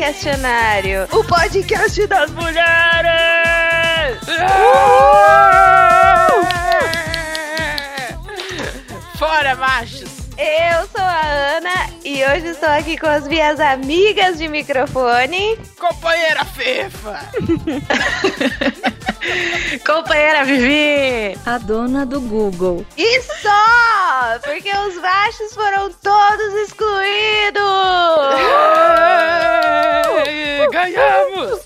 questionário. O podcast das mulheres! Fora, machos! Eu sou a Ana e hoje estou aqui com as minhas amigas de microfone. Companheira Fefa! Companheira Vivi! A dona do Google. E só! Porque os baixos foram todos excluídos! Ganhamos!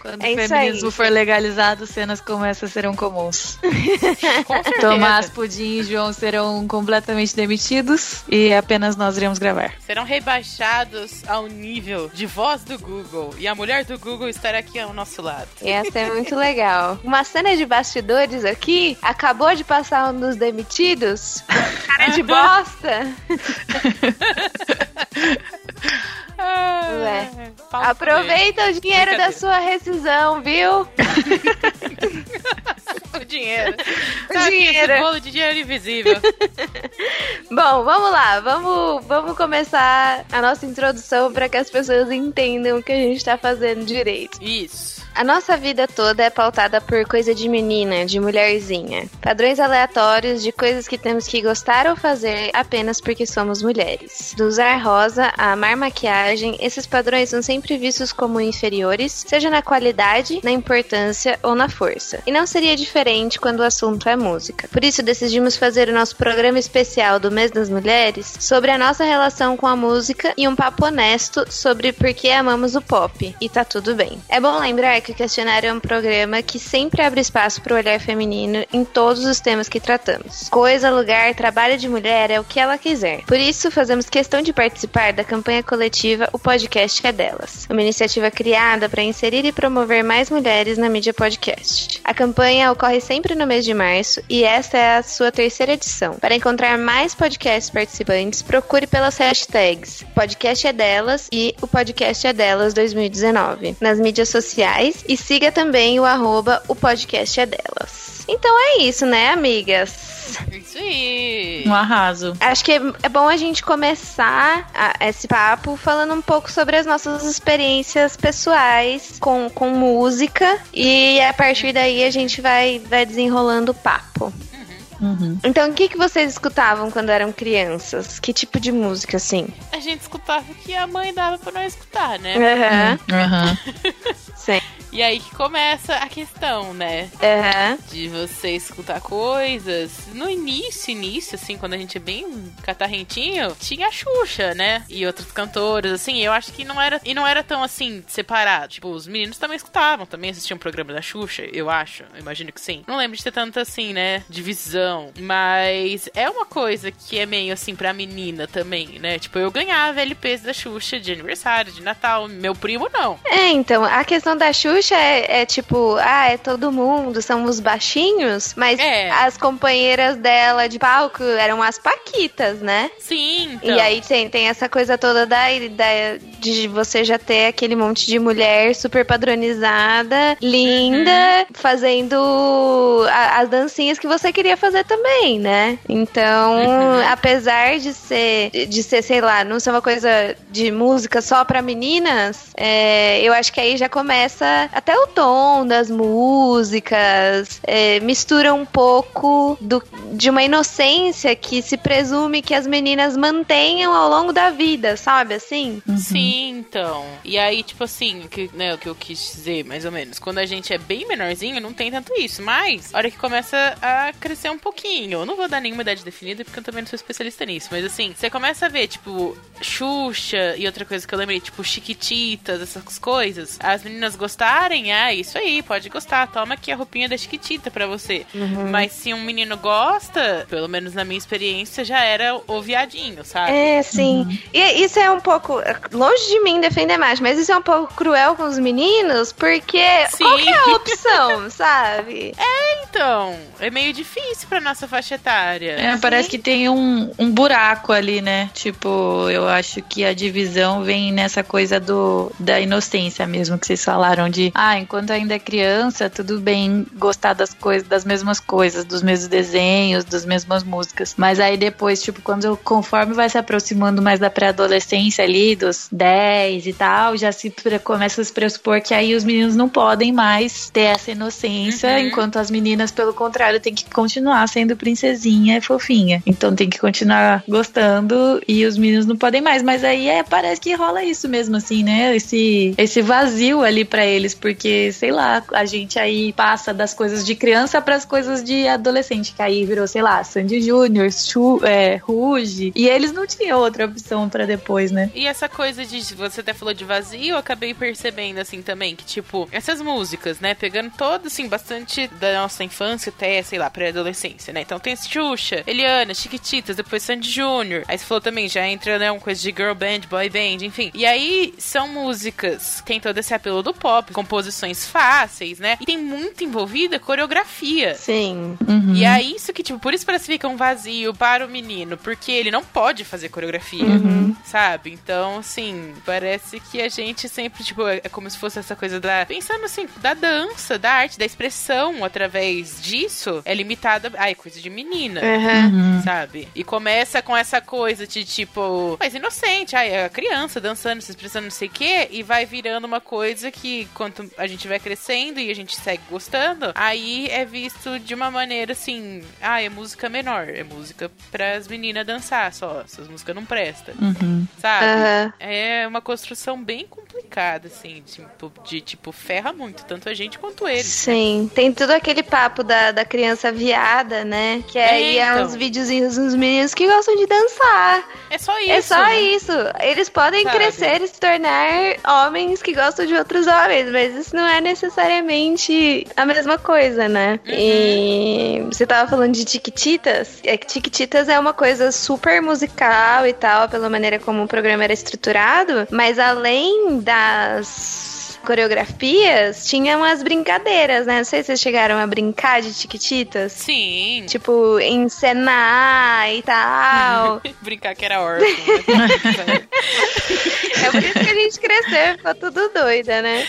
Quando É o feminismo aí. for legalizado, cenas como essa serão comuns. Com. Tomás, Pudim e João serão completamente demitidos e apenas nós iremos gravar. Serão rebaixados ao nível de voz do Google. E a mulher do Google estará aqui ao nosso lado. Ia ser muito legal. Uma cena de bastidores aqui. Acabou de passar um dos demitidos. Cara de bosta. Ué. Com Aproveita o dinheiro da sua rescisão, viu? o dinheiro. O Tá dinheiro. Esse bolo de dinheiro invisível. Bom, vamos lá. Vamos, vamos começar a nossa introdução para que as pessoas entendam o que a gente tá fazendo direito. Isso. A nossa vida toda é pautada por coisa de menina, de mulherzinha. Padrões aleatórios de coisas que temos que gostar ou fazer apenas porque somos mulheres. Do usar rosa a amar maquiagem, esses padrões são sempre vistos como inferiores, seja na qualidade, na importância ou na força. E não seria diferente quando o assunto é música. Por isso decidimos fazer o nosso programa especial do Mês das Mulheres sobre a nossa relação com a música e um papo honesto sobre por que amamos o pop. E tá tudo bem. É bom lembrar que o questionário é um programa que sempre abre espaço para o olhar feminino em todos os temas que tratamos. Coisa, lugar, trabalho de mulher é o que ela quiser. Por isso, fazemos questão de participar da campanha coletiva O Podcast é Delas, uma iniciativa criada para inserir e promover mais mulheres na mídia podcast. A campanha ocorre sempre no mês de março e esta é a sua terceira edição. Para encontrar mais podcasts participantes, procure pelas hashtags Podcast é Delas e o Podcast é Delas 2019 nas mídias sociais e siga também o arroba o podcast é delas. Então é isso, né, amigas? Isso aí. Um arraso. Acho que é, é bom a gente começar a- esse papo falando um pouco sobre as nossas experiências pessoais com, com música e a partir daí a gente vai, vai desenrolando o papo. Uhum. Então, o que, que vocês escutavam quando eram crianças? Que tipo de música, assim? A gente escutava o que a mãe dava pra não escutar, né? Aham, Aham. sim. E aí que começa a questão, né? Aham. De você escutar coisas. No início, início, assim, quando a gente é bem catarrentinho, tinha a Xuxa, né? E outros cantores, assim, eu acho que não era. E não era tão assim, separado. Tipo, os meninos também escutavam, também assistiam o programa da Xuxa, eu acho. Eu imagino que sim. Não lembro de ter tanta assim, né? Divisão. Mas é uma coisa que é meio assim pra menina também, né? Tipo, eu ganhava LPs da Xuxa de aniversário, de Natal. Meu primo não. É, então, a questão da Xuxa é, é tipo, ah, é todo mundo, são os baixinhos, mas É. as companheiras dela de palco eram as Paquitas, né? Sim, então. E aí tem, tem essa coisa toda da, da, de você já ter aquele monte de mulher super padronizada, linda, Uhum. fazendo a- as dancinhas que você queria fazer também, né? Então, Uhum. apesar de ser, de ser, sei lá, não ser uma coisa de música só pra meninas, é, eu acho que aí já começa até o tom das músicas, é, mistura um pouco do, de uma inocência que se presume que as meninas mantenham ao longo da vida, sabe assim? Sim, então. E aí, tipo assim, que, né, o que eu quis dizer, mais ou menos, quando a gente é bem menorzinho, não tem tanto isso. Mas, a hora que começa a crescer um pouquinho, eu não vou dar nenhuma idade definida, porque eu também não sou especialista nisso, mas assim, você começa a ver, tipo, Xuxa e outra coisa que eu lembrei, tipo, Chiquititas, essas coisas. As meninas gostarem, ah, isso aí, pode gostar, toma aqui a roupinha da Chiquitita pra você. Mas se um menino gosta, pelo menos na minha experiência, já era o viadinho, sabe? É, sim. E isso é um pouco. Longe longe de mim defender macho, mas isso é um pouco cruel com os meninos, porque Sim. qual que é a opção, sabe? Então, é meio difícil pra nossa faixa etária. É, parece que tem um, um buraco ali, né? Tipo, eu acho que a divisão vem nessa coisa do da inocência mesmo que vocês falaram de, ah, enquanto ainda é criança, tudo bem gostar das coisas, das mesmas coisas, dos mesmos desenhos, das mesmas músicas. Mas aí depois, tipo, quando conforme vai se aproximando mais da pré-adolescência ali, dos 10 e tal, já se começa a se pressupor que aí os meninos não podem mais ter essa inocência, Uhum. enquanto as meninas, pelo contrário, tem que continuar sendo princesinha e fofinha. Então tem que continuar gostando e os meninos não podem mais. Mas aí é, parece que rola isso mesmo, assim, né? Esse, esse vazio ali pra eles, porque, sei lá, a gente aí passa das coisas de criança pras coisas de adolescente, que aí virou, sei lá, Sandy Júnior, é, Ruge. E eles não tinham outra opção pra depois, né? E essa coisa de. Você até falou de vazio, eu acabei percebendo assim também, que tipo, essas músicas, né? Pegando todo, assim, bastante da nossa infância até, sei lá, pré-adolescência, né? Então tem Xuxa, Eliana, Chiquititas, depois Sandy Júnior. Aí você falou também, já entra, né, uma coisa de girl band, boy band, enfim. E aí são músicas, tem todo esse apelo do pop, composições fáceis, né? E tem muito envolvida coreografia. Sim. Uhum. E é isso que, tipo, por isso parece que fica um vazio para o menino, porque ele não pode fazer coreografia, sabe? Então, assim, parece que a gente sempre, tipo, é é como se fosse essa coisa da. Pensando assim, da dança, da arte, da expressão através disso, é limitada. Ai, coisa de menina. Uhum. Sabe? E começa com essa coisa de tipo, mais inocente, ai, é a criança dançando, se expressando, não sei o quê, e vai virando uma coisa que, quanto a gente vai crescendo e a gente segue gostando, aí é visto de uma maneira assim, ah, é música menor, é música pras meninas dançar só, essas músicas não prestam, Uhum. sabe? Aham. É uma construção bem complicada, assim, tipo, de tipo, ferra muito, tanto a gente quanto eles. Sim, tem tudo aquele papo da, da criança viada, né? Que É, aí é então. uns videozinhos dos meninos que gostam de dançar. É só isso. é só né? isso. Eles podem Sabe? crescer e se tornar homens que gostam de outros homens, mas isso não é necessariamente a mesma coisa, né? Uhum. E você tava falando de Tiquititas. É que Tiquititas é uma coisa super musical e tal, pela maneira como o programa era estruturado, mas além das coreografias, tinha umas brincadeiras, né? Não sei se vocês chegaram a brincar de Tiquititas. Sim. Tipo, encenar e tal. Brincar que era órfão. né? é por isso que a gente cresceu ficou tudo doida, né?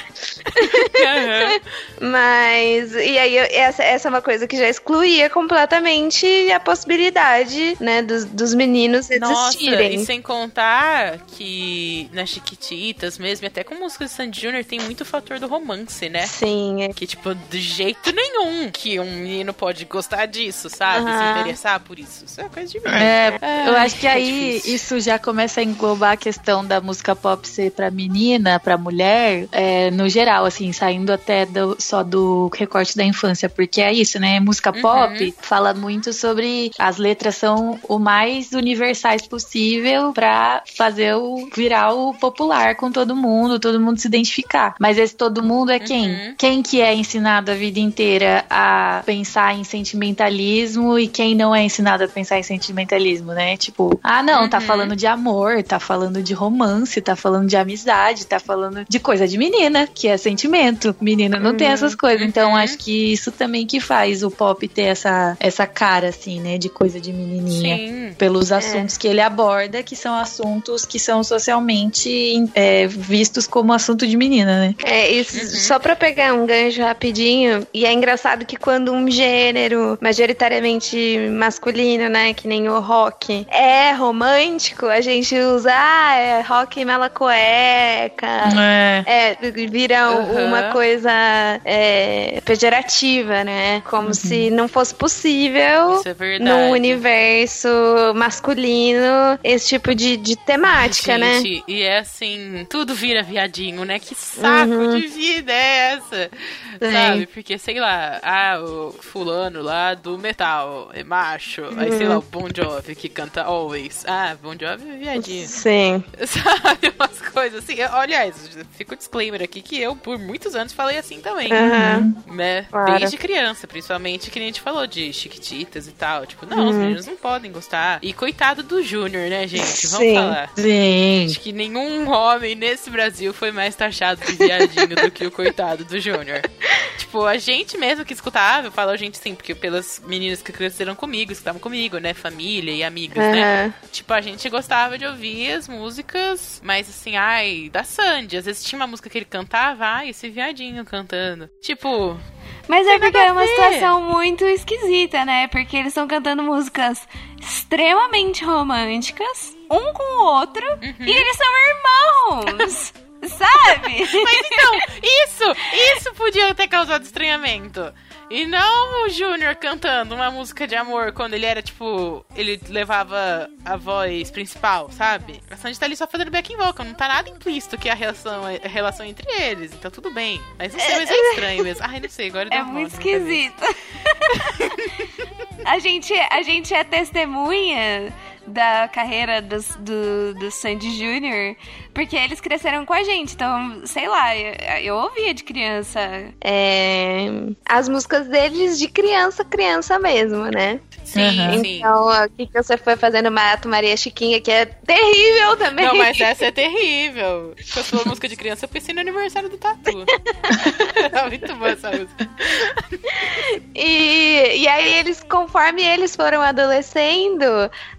Aham. Mas, e aí, essa, essa é uma coisa que já excluía completamente a possibilidade, né, dos, dos meninos Nossa, existirem. e sem contar que nas Chiquititas mesmo, até com músicas de Sandy Júnior, tem muito fator do romance, né? Sim, é. Que, tipo, de jeito nenhum que um menino pode gostar disso, sabe? Se Aham. interessar por isso. Isso é coisa de menino. É, Ai, eu acho que é aí isso já começa a englobar a questão da música pop ser pra menina, pra mulher, é, no geral, assim, saindo até do- só do recorte da infância, porque é isso, né? Música Uhum. pop fala muito sobre as letras são o mais universais possível pra fazer o virar o popular com todo mundo, todo mundo se identificar. Mas esse todo mundo é quem? Uhum. Quem que é ensinado a vida inteira a pensar em sentimentalismo e quem não é ensinado a pensar em sentimentalismo, né? Tipo, ah, não, tá Uhum. falando de amor, tá falando de romance, tá falando de amizade, tá falando de coisa de menina, que é sentimento. Menino não tem essas coisas. Então, Uhum. acho que isso também que faz o pop ter essa, essa cara, assim, né? De coisa de menininha Sim. pelos assuntos que ele aborda, que são assuntos que são socialmente é, vistos como assunto de menina, né? É, isso, só pra pegar um gancho rapidinho, e é engraçado que quando um gênero majoritariamente masculino, né, que nem o rock, é romântico, a gente usa, ah, é rock mela cueca, É. É, vira Aham. uma coisa é, pejorativa, né? Como se não fosse possível Isso é verdade. num universo masculino esse tipo de, de temática, né? Gente, E é assim, tudo vira viadinho, né? Que saco Uhum. de vida é essa? Sim. Sabe? Porque, sei lá, ah, o fulano lá do metal é macho. Aí, sei lá, o Bon Jovi que canta Always. Ah, Bon Jovi é viadinho. Sim. Sabe? Umas coisas assim. Aliás, fica o disclaimer aqui que eu, por muitos anos, falei assim também. Aham. Né? Claro. Desde criança, principalmente, que nem a gente falou de chiquititas e tal. Tipo, não, os meninos não podem gostar. E coitado do Júnior, né, gente? Vamos Sim. falar. Sim. Acho que nenhum homem nesse Brasil foi mais taxado de viadinho do que o coitado do Júnior. Tipo, a gente mesmo que escutava, eu falo a gente sim, porque pelas meninas que cresceram comigo, escutavam comigo, né? Família e amigas, né? Aham. Tipo, a gente gostava de ouvir as músicas, mas assim, ai, da Sandy. Às vezes tinha uma música que ele cantava, ai, esse viadinho cantando. Tipo, Mas é porque é uma situação muito esquisita, né? Porque eles estão cantando músicas extremamente românticas, um com o outro, Uhum. e eles são irmãos! sabe? Mas então, isso, isso podia ter causado estranhamento. E não o Júnior cantando uma música de amor quando ele era, tipo, ele levava a voz principal, sabe? A Sandy tá ali só fazendo backing vocal, não tá nada implícito que a relação, a relação entre eles, então tudo bem. Mas não sei, mas é estranho mesmo. Ai, não sei, agora É um muito cabeça. esquisito. a, gente, a gente é testemunha da carreira dos, do, do Sandy Jr., porque eles cresceram com a gente. Então, sei lá, eu, eu ouvia de criança. É, as músicas deles de criança, criança mesmo, né? Sim, sim. Então, o que, que você foi fazendo Mato Maria Chiquinha, que é terrível também. Não, mas essa é terrível. Quando você falou música de criança, eu pensei no aniversário do Tatu. Era muito boa essa música. E, e aí eles, conforme eles foram adolescendo,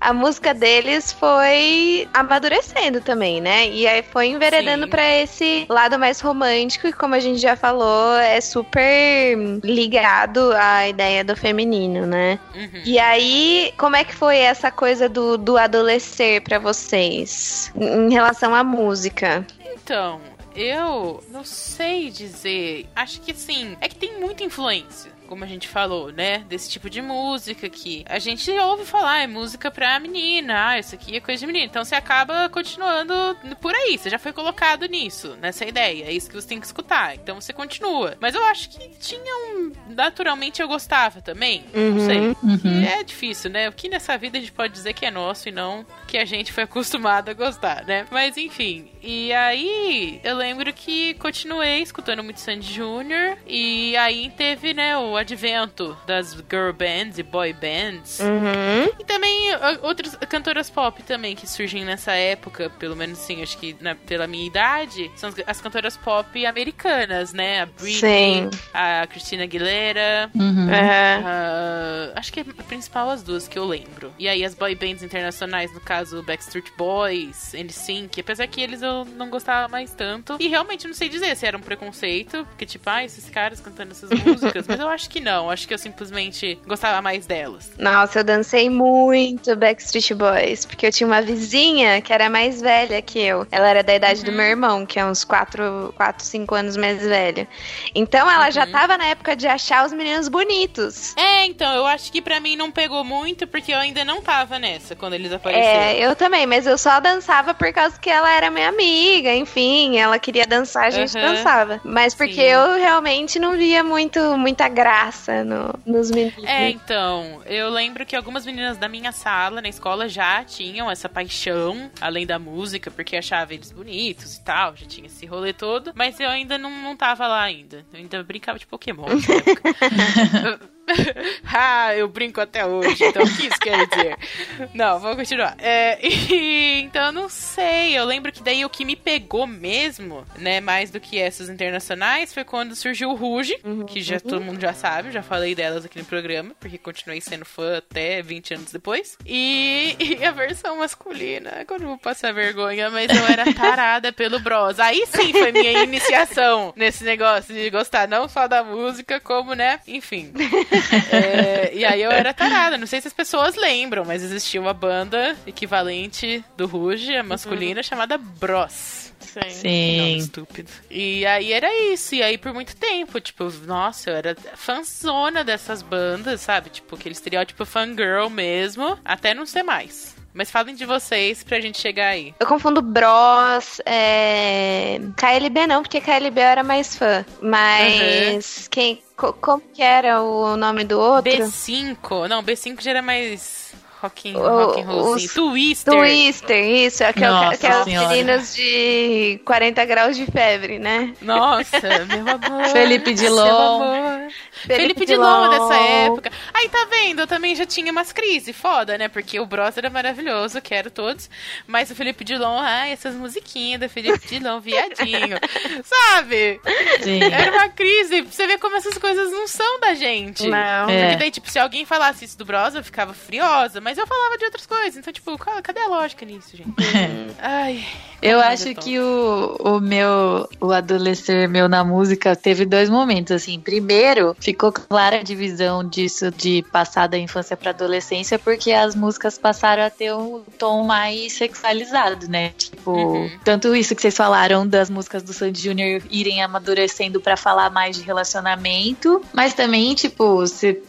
a música deles foi amadurecendo também, né? E aí foi enveredando pra esse lado mais romântico e como a gente já falou, é super ligado à ideia do feminino, né? Uhum. E aí, como é que foi essa coisa do, do adolescer pra vocês em relação à música? Então, eu não sei dizer. Acho que sim. É que tem muita influência. Como a gente falou, né? Desse tipo de música que a gente ouve falar, é música pra menina, ah, isso aqui é coisa de menina. Então você acaba continuando por aí. Você já foi colocado nisso, nessa ideia. É isso que você tem que escutar. Então você continua. Mas eu acho que tinha um. Naturalmente eu gostava também. Não sei. Uhum. É difícil, né? O que nessa vida a gente pode dizer que é nosso e não que a gente foi acostumado a gostar, né? Mas enfim. E aí, eu lembro que continuei escutando muito Sandy Jr. E aí teve, né, o advento das girl bands e boy bands. Uhum. E também ah, outras cantoras pop também que surgem nessa época, pelo menos assim, acho que na- pela minha idade, são as, as cantoras pop americanas, né? A Britney, Sim. a Christina Aguilera. Uhum. É. Ah, acho que é a principal as duas que eu lembro. E aí as boy bands internacionais, no caso Backstreet Boys, NSYNC, apesar que eles eu não gostava mais tanto. E realmente não sei dizer se era um preconceito, porque tipo, ah, esses caras cantando essas músicas, mas eu acho que não, acho que eu simplesmente gostava mais delas. Nossa, eu dancei muito Backstreet Boys, porque eu tinha uma vizinha que era mais velha que eu. Ela era da idade do meu irmão, que é uns 4, 4 5 anos mais velho. Então ela já tava na época de achar os meninos bonitos. É, então, eu acho que pra mim não pegou muito, porque eu ainda não tava nessa quando eles apareceram. É, eu também, mas eu só dançava por causa que ela era minha amiga, enfim, ela queria dançar, a gente Aham. dançava. Mas porque Sim. eu realmente não via muito, muita graça no, nos meninos. É, então, eu lembro que algumas meninas da minha sala na escola já tinham essa paixão, além da música, porque achava eles bonitos e tal, já tinha esse rolê todo, mas eu ainda não, não tava lá ainda. Eu ainda brincava de Pokémon nessa época. ah, eu brinco até hoje, então o que isso quer dizer? Não, vamos continuar. É, e, então, eu não sei. Eu lembro que daí o que me pegou mesmo, né, mais do que essas internacionais, foi quando surgiu o Ruge, que já todo mundo já sabe, já falei delas aqui no programa, porque continuei sendo fã até 20 anos depois. E, e a versão masculina, agora eu vou passar vergonha, mas eu era tarada pelo Bros. Aí sim foi minha iniciação nesse negócio de gostar não só da música, como, né, enfim. É, e aí eu era tarada. Não sei se as pessoas lembram, mas existia uma banda equivalente do Ruge, a masculina, chamada Bros. Nome Sim. estúpido. E aí era isso. E aí por muito tempo, tipo, nossa, eu era fanzona dessas bandas, sabe? Tipo, aquele estereótipo fangirl mesmo, até não ser mais. Mas falem de vocês pra gente chegar aí. Eu confundo Bros, é... KLB não, porque KLB eu era mais fã. Mas quem. co- como que era o nome do outro? B5. Não, B5 já era mais rock, and- O- rock and rollzinho. os- Twister. Twister, isso, é é o- é Senhora. meninos de 40 graus de febre, né? Nossa, meu amor. Felipe Dilon. amor. Felipe Dilon dessa época. Aí tá vendo, eu também já tinha umas crises, foda, né? Porque o Bros era maravilhoso, quero todos. Mas o Felipe Dilon, ai, essas musiquinhas do Felipe Dilon, viadinho. Sabe? Sim. Era uma crise. Você vê como essas coisas não são da gente. Não. É. Porque daí, tipo, se alguém falasse isso do Bros, eu ficava furiosa. Mas eu falava de outras coisas. Então, tipo, ca- cadê a lógica nisso, gente? Ai. Eu acho que o, o meu, o adolescer meu na música teve dois momentos, assim. Primeiro, ficou clara a divisão disso de passar da infância pra adolescência, porque as músicas passaram a ter um tom mais sexualizado, né? Tipo, Uhum. tanto isso que vocês falaram das músicas do Sandy Júnior irem amadurecendo pra falar mais de relacionamento, mas também, tipo, você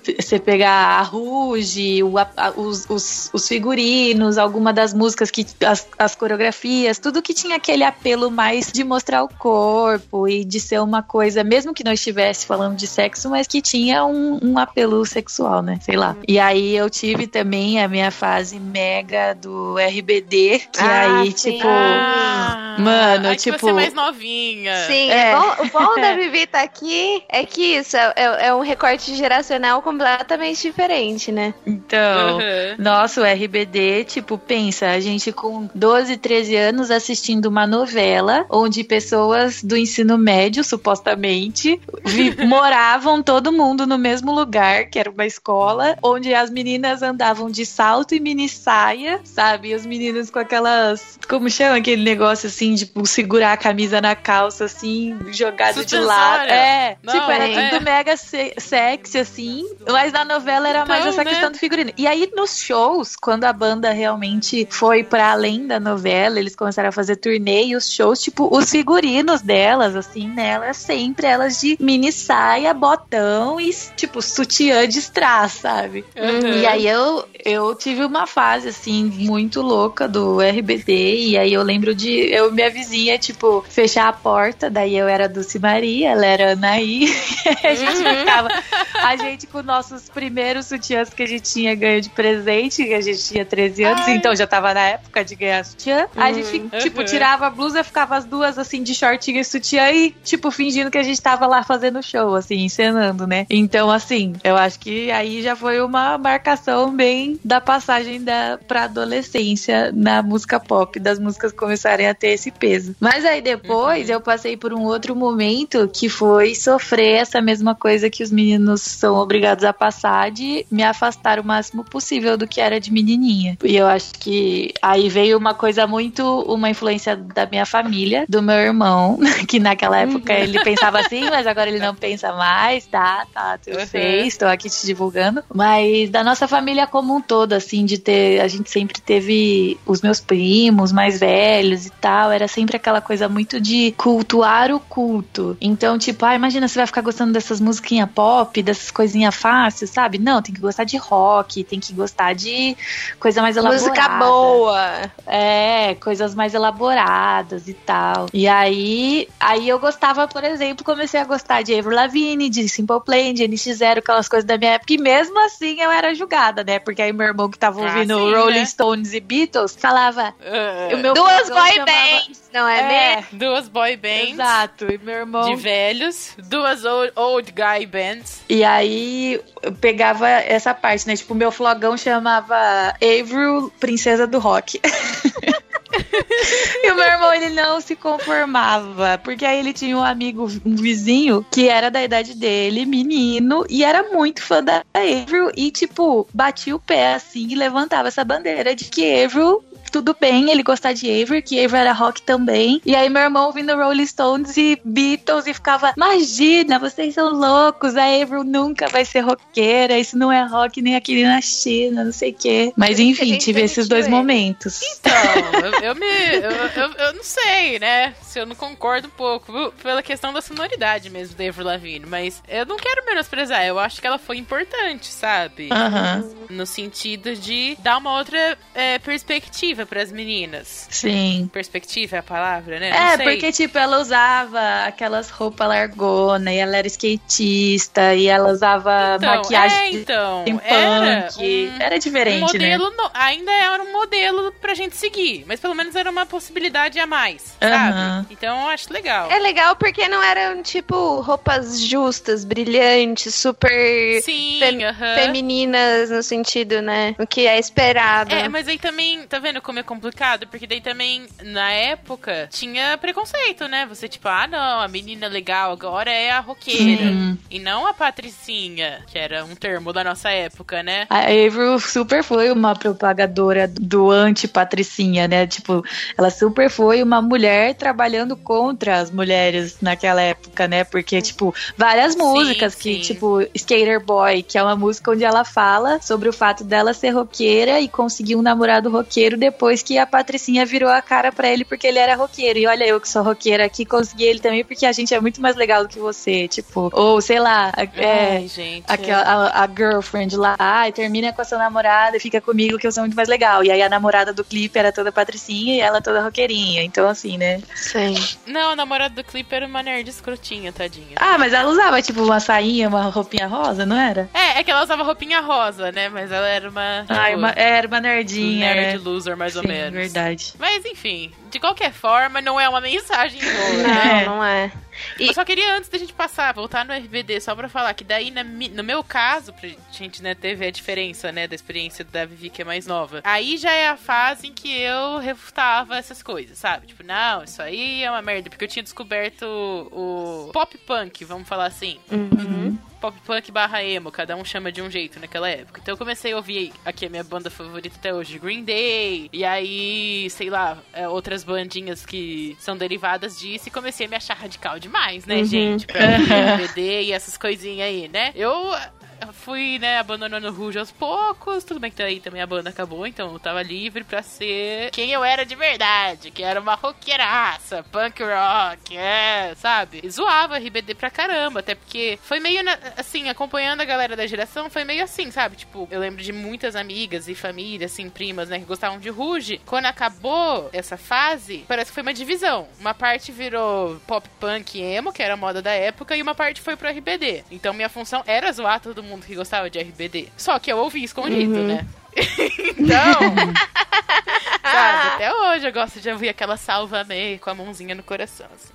pegar a Ruge, o- a- os, os, os figurinos, alguma das músicas que as, as coreografias, tudo que tinha aquele apelo mais de mostrar o corpo e de ser uma coisa, mesmo que não estivesse falando de sexo, mas que tinha um, um apelo sexual, né? Sei lá. E aí eu tive também a minha fase mega do RBD, que Ah, aí, sim. tipo. Ah, mano, ai, que tipo- você é mais novinha. Sim, É. o bom, o bom da Vivi tá aqui é que isso é, é- é um recorte geracional completamente diferente, né? Então. Uhum. Nossa, o RBD, tipo, pensa, a gente com 12, 13 anos assistindo uma novela onde pessoas do ensino médio, supostamente, moravam todo mundo no mesmo lugar, que era uma escola, onde as meninas andavam de salto e mini saia, sabe? E os meninos com aquelas. Como chama aquele negócio assim, tipo, segurar a camisa na calça, assim, jogado de lado. É, Não, tipo, era é. tudo mega se- sexy, assim, mas na novela era mais Então, essa né? questão do figurino. E aí nos shows, quando a banda realmente foi pra além da novela, eles começaram a fazer turnê e os shows, tipo, os figurinos delas, assim, né? Elas sempre elas de mini saia, botão e, tipo, sutiã de strass, sabe? Uhum. E aí eu, eu tive uma fase, assim, muito louca do RBD. E aí eu lembro de eu minha vizinha, tipo, fechar a porta. Daí eu era Dulce Maria, ela era Anaí. a gente ficava. A gente com nossos primeiros sutiãs que a gente tinha ganho de presente, que a gente tinha 13 anos, Ai. então já tava na época de ganhar sutiã. A gente, fi- tipo, Uhum. tirava a blusa, ficava as duas, assim, de shortinho e sutiã e, tipo, fingindo que a gente tava lá fazendo show, assim, encenando, né? Então, assim, eu acho que aí já foi uma marcação bem da passagem da, pra adolescência na música pop, das músicas começarem a ter esse peso. Mas aí depois eu passei por um outro momento que foi sofrer essa mesma coisa que os meninos são obrigados a passar de me afastar o máximo possível que era de menininha. E eu acho que aí veio uma coisa muito, uma influência da minha família, do meu irmão, que naquela época ele pensava assim, mas agora ele não pensa mais, tá, tá, eu Uhum. sei, estou aqui te divulgando. Mas da nossa família como um todo, assim, de ter, a gente sempre teve os meus primos mais velhos e tal, era sempre aquela coisa muito de cultuar o culto. Então, tipo, ah, imagina você vai ficar gostando dessas musiquinhas pop, dessas coisinhas fáceis, sabe? Não, tem que gostar de rock, tem que gostar de coisa mais elaborada. Música boa. É, coisas mais elaboradas e tal. E aí, aí eu gostava, por exemplo, comecei a gostar de Avril Lavigne, de Simple Plan, de NX0, aquelas coisas da minha época. E mesmo assim eu era julgada, né? Porque aí meu irmão que tava Ah, ouvindo sim, Rolling né? Stones e Beatles falava. Uh, Duas boy chamava- bands, não é, mesmo? É, duas boy bands exato. E meu irmão de velhos, duas old, old guy bands. E aí eu pegava essa parte, né? Tipo, meu flogão chamava Avril, Princesa do Rock. e o meu irmão, ele não se conformava. Porque aí ele tinha um amigo, um vizinho, que era da idade dele, menino, e era muito fã da Avril. E, tipo, batia o pé assim e levantava essa bandeira de que Avril tudo bem ele gostar de Avery, que Avery era rock também. E aí meu irmão ouvindo Rolling Stones e Beatles e ficava, imagina, vocês são loucos, a Avery nunca vai ser roqueira, isso não é rock nem aqui na China, não sei o quê. Mas enfim, tive esses dois ele. momentos. Então, eu, eu me. Eu, eu, eu não sei, né? Se eu não concordo um pouco. Pela questão da sonoridade mesmo da Avril Lavigne. Mas eu não quero menosprezar. Eu acho que ela foi importante, sabe? Aham, No sentido de dar uma outra é, perspectiva pras meninas. sim. Perspectiva é a palavra, né? Não É, sei. porque, tipo, ela usava aquelas roupas largona e ela era skatista e ela usava Então, maquiagem é, então. em Era punk. um- Era um diferente, né? modelo no- ainda era um modelo pra gente seguir, mas pelo menos era uma possibilidade a mais, sabe? Então eu acho legal. É legal porque não eram, tipo, roupas justas, brilhantes, super Sim, fem- femininas no sentido, né? O que é esperado. É, mas aí também, tá vendo como é complicado? Porque daí também, na época, tinha preconceito, né? Você, tipo, ah, não, a menina legal agora é a roqueira. Sim. E não a patricinha, que era um termo da nossa época, né? A Avril super foi uma propagadora do anti-patricinha, né? Tipo, ela super foi uma mulher trabalhando contra as mulheres naquela época, né? Porque, tipo, várias músicas que, sim. tipo, Skater Boy, que é uma música onde ela fala sobre o fato dela ser roqueira e conseguir um namorado roqueiro depois que a patricinha virou a cara pra ele porque ele era roqueiro. E olha eu que sou roqueira aqui, consegui ele também porque a gente é muito mais legal do que você, tipo, ou sei lá, é, Ai, gente. Aquela, a, a girlfriend lá, ai, termina com a sua namorada e fica comigo que eu sou muito mais legal. E aí a namorada do clipe era toda patricinha e ela toda roqueirinha. Então, assim, né? Sim. Não, a namorada do clipe era uma nerd escrotinha, tadinha. Ah, mas ela usava, tipo, uma sainha, uma roupinha rosa, não era? É, é que ela usava roupinha rosa, né? Mas ela era uma. Tipo, Ai, uma, era uma nerdinha, nerd né? loser, mais ou Sim, menos. verdade. Mas enfim, de qualquer forma, não é uma mensagem boa, Não, né? É. não é. E- Eu só queria, antes da gente passar, voltar no RBD, só pra falar que daí, na no meu caso, pra gente né, ter ver a diferença, né, da experiência da Vivi, que é mais nova. Aí já é a fase em que eu refutava essas coisas, sabe? Tipo, não, isso aí é uma merda, porque eu tinha descoberto o, o pop punk, vamos falar assim. Uhum. Pop punk barra emo, cada um chama de um jeito naquela época. Então eu comecei a ouvir aqui a minha banda favorita até hoje, Green Day. E aí, sei lá, é, outras bandinhas que são derivadas disso. E comecei a me achar radical demais, né, Uhum. gente? Pra BD e essas coisinhas aí, né? Eu fui, né, abandonando o Rouge aos poucos. Tudo bem que daí também a banda acabou, então eu tava livre pra ser quem eu era de verdade, que era uma roqueiraça, punk rock, é, sabe? E zoava RBD pra caramba, até porque foi meio, na- assim, acompanhando a galera da geração, foi meio assim, sabe? Tipo, eu lembro de muitas amigas e família, assim, primas, né, que gostavam de Rouge. Quando acabou essa fase, parece que foi uma divisão. Uma parte virou pop punk emo, que era a moda da época, e uma parte foi pro RBD. Então minha função era zoar todo mundo que gostava de RBD. Só que eu ouvi escondido, Uhum. né? então, sabe, até hoje eu gosto de ouvir aquela salva-me com a mãozinha no coração, assim?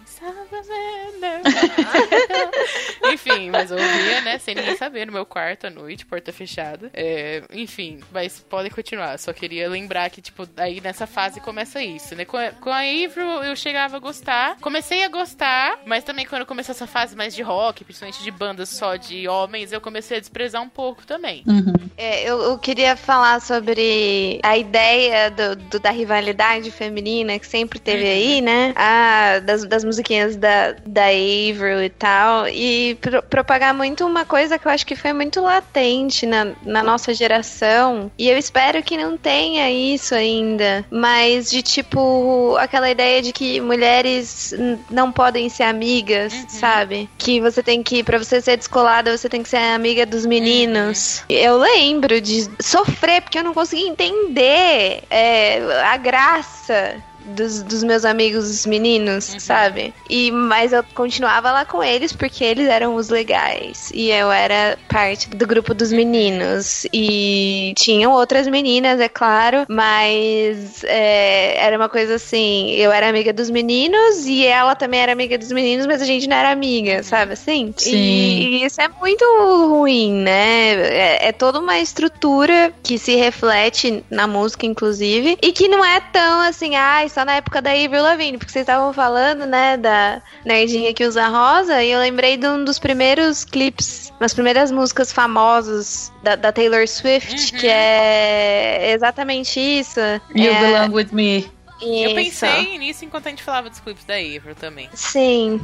Enfim, mas eu ouvia, né, sem ninguém saber, no meu quarto à noite, porta fechada. É, enfim, mas podem continuar. Só queria lembrar que, tipo, aí nessa fase começa isso, né? Com a, com a Avril eu chegava a gostar. Comecei a gostar, mas também quando começou essa fase mais de rock, principalmente de bandas só de homens, eu comecei a desprezar um pouco também. Uhum. É, eu, eu queria falar sobre a ideia do, do- da rivalidade feminina que sempre teve Uhum. aí, né? Ah, das, das musiquinhas da, da Avril e tal. E pro- propagar muito uma coisa que eu acho que foi muito latente na, na nossa geração. E eu espero que não tenha isso ainda. Mas de tipo, aquela ideia de que mulheres não podem ser amigas, sabe? Que você tem que, pra você ser descolada, você tem que ser amiga dos meninos. Eu lembro de sofrer, porque eu não conseguia entender é, a graça. Dos, dos meus amigos meninos, sabe? E mas eu continuava lá com eles porque eles eram os legais e eu era parte do grupo dos meninos e tinham outras meninas, é claro, mas é, era uma coisa assim, eu era amiga dos meninos e ela também era amiga dos meninos, mas a gente não era amiga, sabe assim? Sim. E, e isso é muito ruim, né? É, é toda uma estrutura que se reflete na música, inclusive, e que não é tão assim, ai, só só na época da Avril Lavigne, porque vocês estavam falando, né, da nerdinha que usa rosa, e eu lembrei de um dos primeiros clipes, umas primeiras músicas famosas da, da Taylor Swift, Uhum. que é exatamente isso. You é, Belong With Me. Eu isso. pensei nisso enquanto a gente falava dos clipes da Avril também. Sim,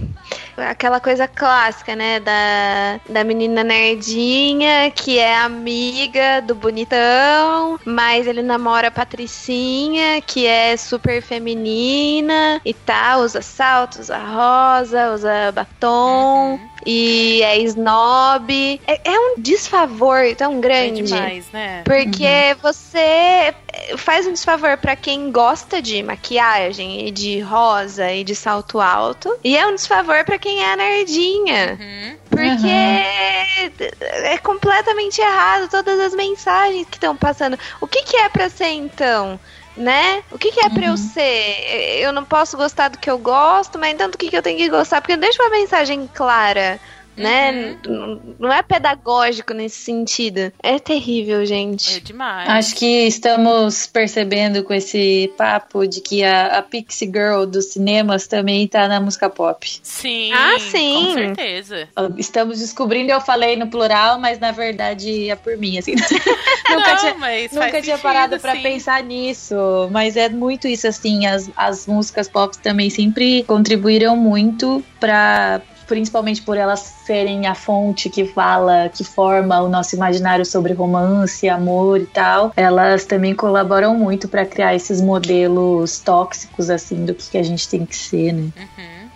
aquela coisa clássica, né? Da, da menina nerdinha que é amiga do bonitão, mas ele namora a Patricinha, que é super feminina e tal, usa salto, usa rosa, usa batom. Uhum. E é snob. É, é um desfavor tão É grande. demais, né? Porque você faz um desfavor pra quem gosta de maquiagem e de rosa e de salto alto. E é um desfavor pra quem é nerdinha. Uhum. Porque é completamente errado todas as mensagens que estão passando. O que, que é pra ser então? Né? O que, que é pra eu ser? Eu não posso gostar do que eu gosto, mas então do que, que eu tenho que gostar? Porque deixa uma mensagem clara. Né? N- Não é pedagógico nesse sentido. É terrível, gente. É demais. Acho que estamos percebendo com esse papo de que a, a Pixie Girl dos cinemas também tá na música pop. Sim. Ah, sim. Com certeza. Estamos descobrindo, eu falei no plural, mas na verdade é por mim, assim. nunca Não, tinha, mas nunca faz tinha sentido, parado pra sim. pensar nisso. Mas é muito isso, assim. As, as músicas pop também sempre contribuíram muito pra. Principalmente por elas serem a fonte que fala, que forma o nosso imaginário sobre romance, amor e tal. Elas também colaboram muito pra criar esses modelos tóxicos, assim, do que, que a gente tem que ser, né? Uhum.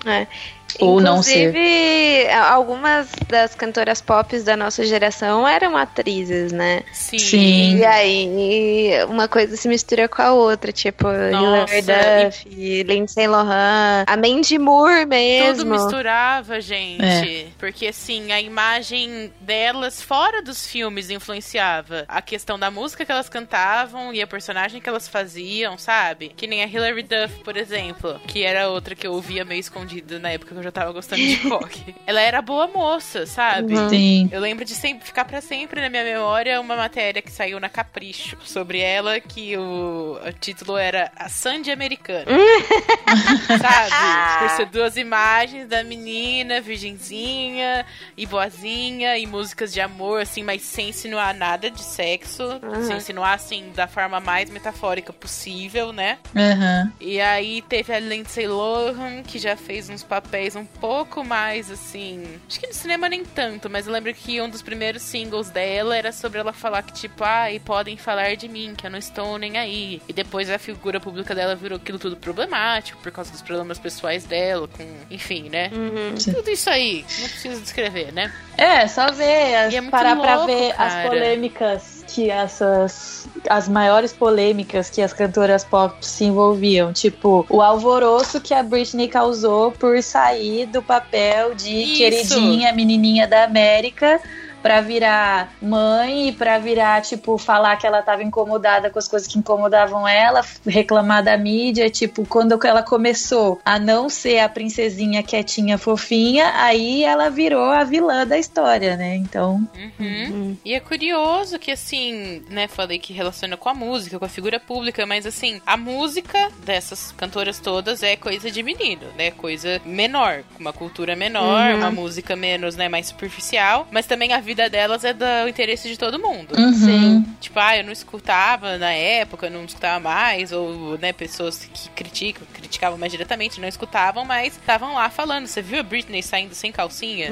Ou não ser. Inclusive, algumas das cantoras pop da nossa geração eram atrizes, né? Sim. Sim. E aí, uma coisa se mistura com a outra, tipo, Hilary Duff, Lindsay Lohan, a Mandy Moore Tudo mesmo. misturava, gente. Porque, assim, a imagem delas fora dos filmes influenciava a questão da música que elas cantavam e a personagem que elas faziam, sabe? Que nem a Hilary Duff, por exemplo, que era outra que eu ouvia meio escondida na época eu já tava gostando de rock. Ela era boa moça, sabe? Uhum. Sim. Eu lembro de sempre ficar pra sempre na minha memória uma matéria que saiu na Capricho sobre ela, que o, o título era A Sandy Americana. Sabe? Por ser duas imagens da menina, virgenzinha e boazinha, e músicas de amor, assim, mas sem insinuar nada de sexo. Sem insinuar, assim, da forma mais metafórica possível, né? Aham. E aí teve a Lindsay Lohan, que já fez uns papéis um pouco mais assim. Acho que no cinema nem tanto, mas eu lembro que um dos primeiros singles dela era sobre ela falar que, tipo, ai, podem falar de mim, que eu não estou nem aí. E depois a figura pública dela virou aquilo tudo problemático por causa dos problemas pessoais dela, com. Enfim, né? Uhum. Tudo isso aí. Não preciso descrever, né? É, só ver, as- E é parar pra louco, ver as cara. polêmicas que essas. As maiores polêmicas que as cantoras pop se envolviam. Tipo, o alvoroço que a Britney causou por sair do papel de Isso. queridinha, menininha da América. Pra virar mãe e pra virar, tipo, falar que ela tava incomodada com as coisas que incomodavam ela, reclamar da mídia. Tipo, quando ela começou a não ser a princesinha quietinha, fofinha, aí ela virou a vilã da história, né? Então. Uhum. E é curioso que, assim, né, falei que relaciona com a música, com a figura pública, mas, assim, a música dessas cantoras todas é coisa de menino, né? Coisa menor, uma cultura menor, uma música menos, né, mais superficial, mas também a vida delas é do interesse de todo mundo. Uhum. Tipo, ah, eu não escutava na época, não escutava mais, ou, né, pessoas que criticam, criticavam mais diretamente, não escutavam, mas estavam lá falando. Você viu a Britney saindo sem calcinha?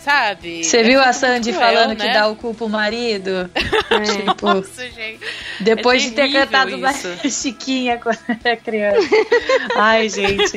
Sabe? Você É viu a Sandy cruel, falando né? que dá o cu pro marido? tipo, Nossa, gente. depois É de ter cantado uma isso. Chiquinha quando era criança. Ai, gente.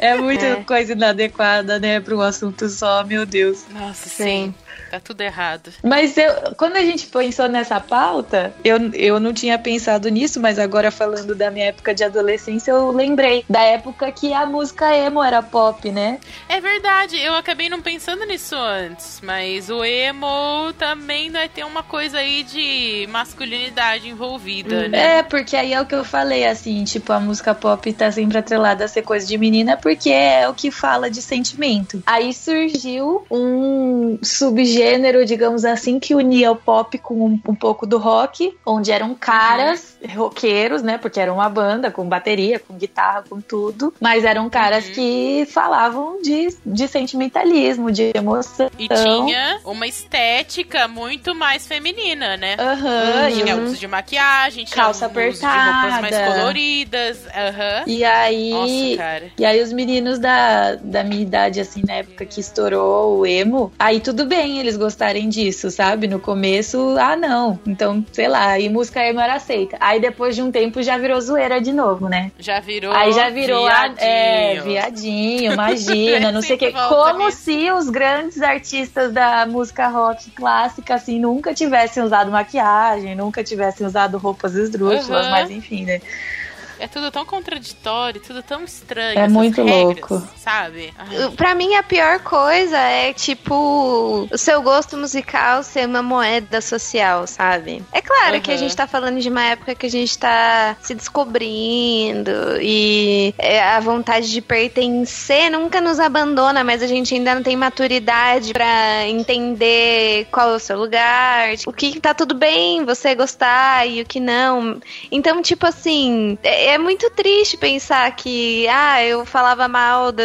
É muita É. coisa inadequada, né, pra um assunto só, meu Deus. Nossa, Sim. sim. Tá tudo errado. Mas eu, quando a gente pensou nessa pauta, eu, eu não tinha pensado nisso, mas agora falando da minha época de adolescência, eu lembrei da época que a música emo era pop, né? É verdade, eu acabei não pensando nisso antes, mas o emo também vai ter uma coisa aí de masculinidade envolvida, né? É, porque aí é o que eu falei, assim, tipo, a música pop tá sempre atrelada a ser coisa de menina, porque é o que fala de sentimento. Aí surgiu um subgênero gênero, digamos assim, que unia o pop com um, um pouco do rock, onde eram caras uhum. roqueiros, né? Porque era uma banda com bateria, com guitarra, com tudo. Mas eram caras uhum. que falavam de, de sentimentalismo, de emoção. E tinha uma estética muito mais feminina, né? Uhum. Tinha uso de maquiagem, tinha calça apertada, de roupas mais coloridas. Uhum. E aí, Nossa, cara. e aí os meninos da, da minha idade, assim, na época que estourou o emo, aí tudo bem eles gostarem disso, sabe? No começo, ah, não. Então, sei lá, aí música emo era aceita. Aí depois de um tempo já virou zoeira de novo, né? Já virou. Aí já virou viadinho. A, é, viadinho, imagina, não sei o que. Como se os grandes artistas da música rock clássica, assim, nunca tivessem usado maquiagem, nunca tivessem usado roupas esdrúxulas, uhum. mas enfim, né? É tudo tão contraditório, tudo tão estranho. É muito regras, louco. Sabe? Ai. Pra mim, a pior coisa é, tipo, o seu gosto musical ser uma moeda social, sabe? É claro uhum. que a gente tá falando de uma época que a gente tá se descobrindo e é, a vontade de pertencer nunca nos abandona, mas a gente ainda não tem maturidade para entender qual é o seu lugar, o que tá tudo bem você gostar e o que não. Então, tipo assim, é, é muito triste pensar que, ah, eu falava mal do.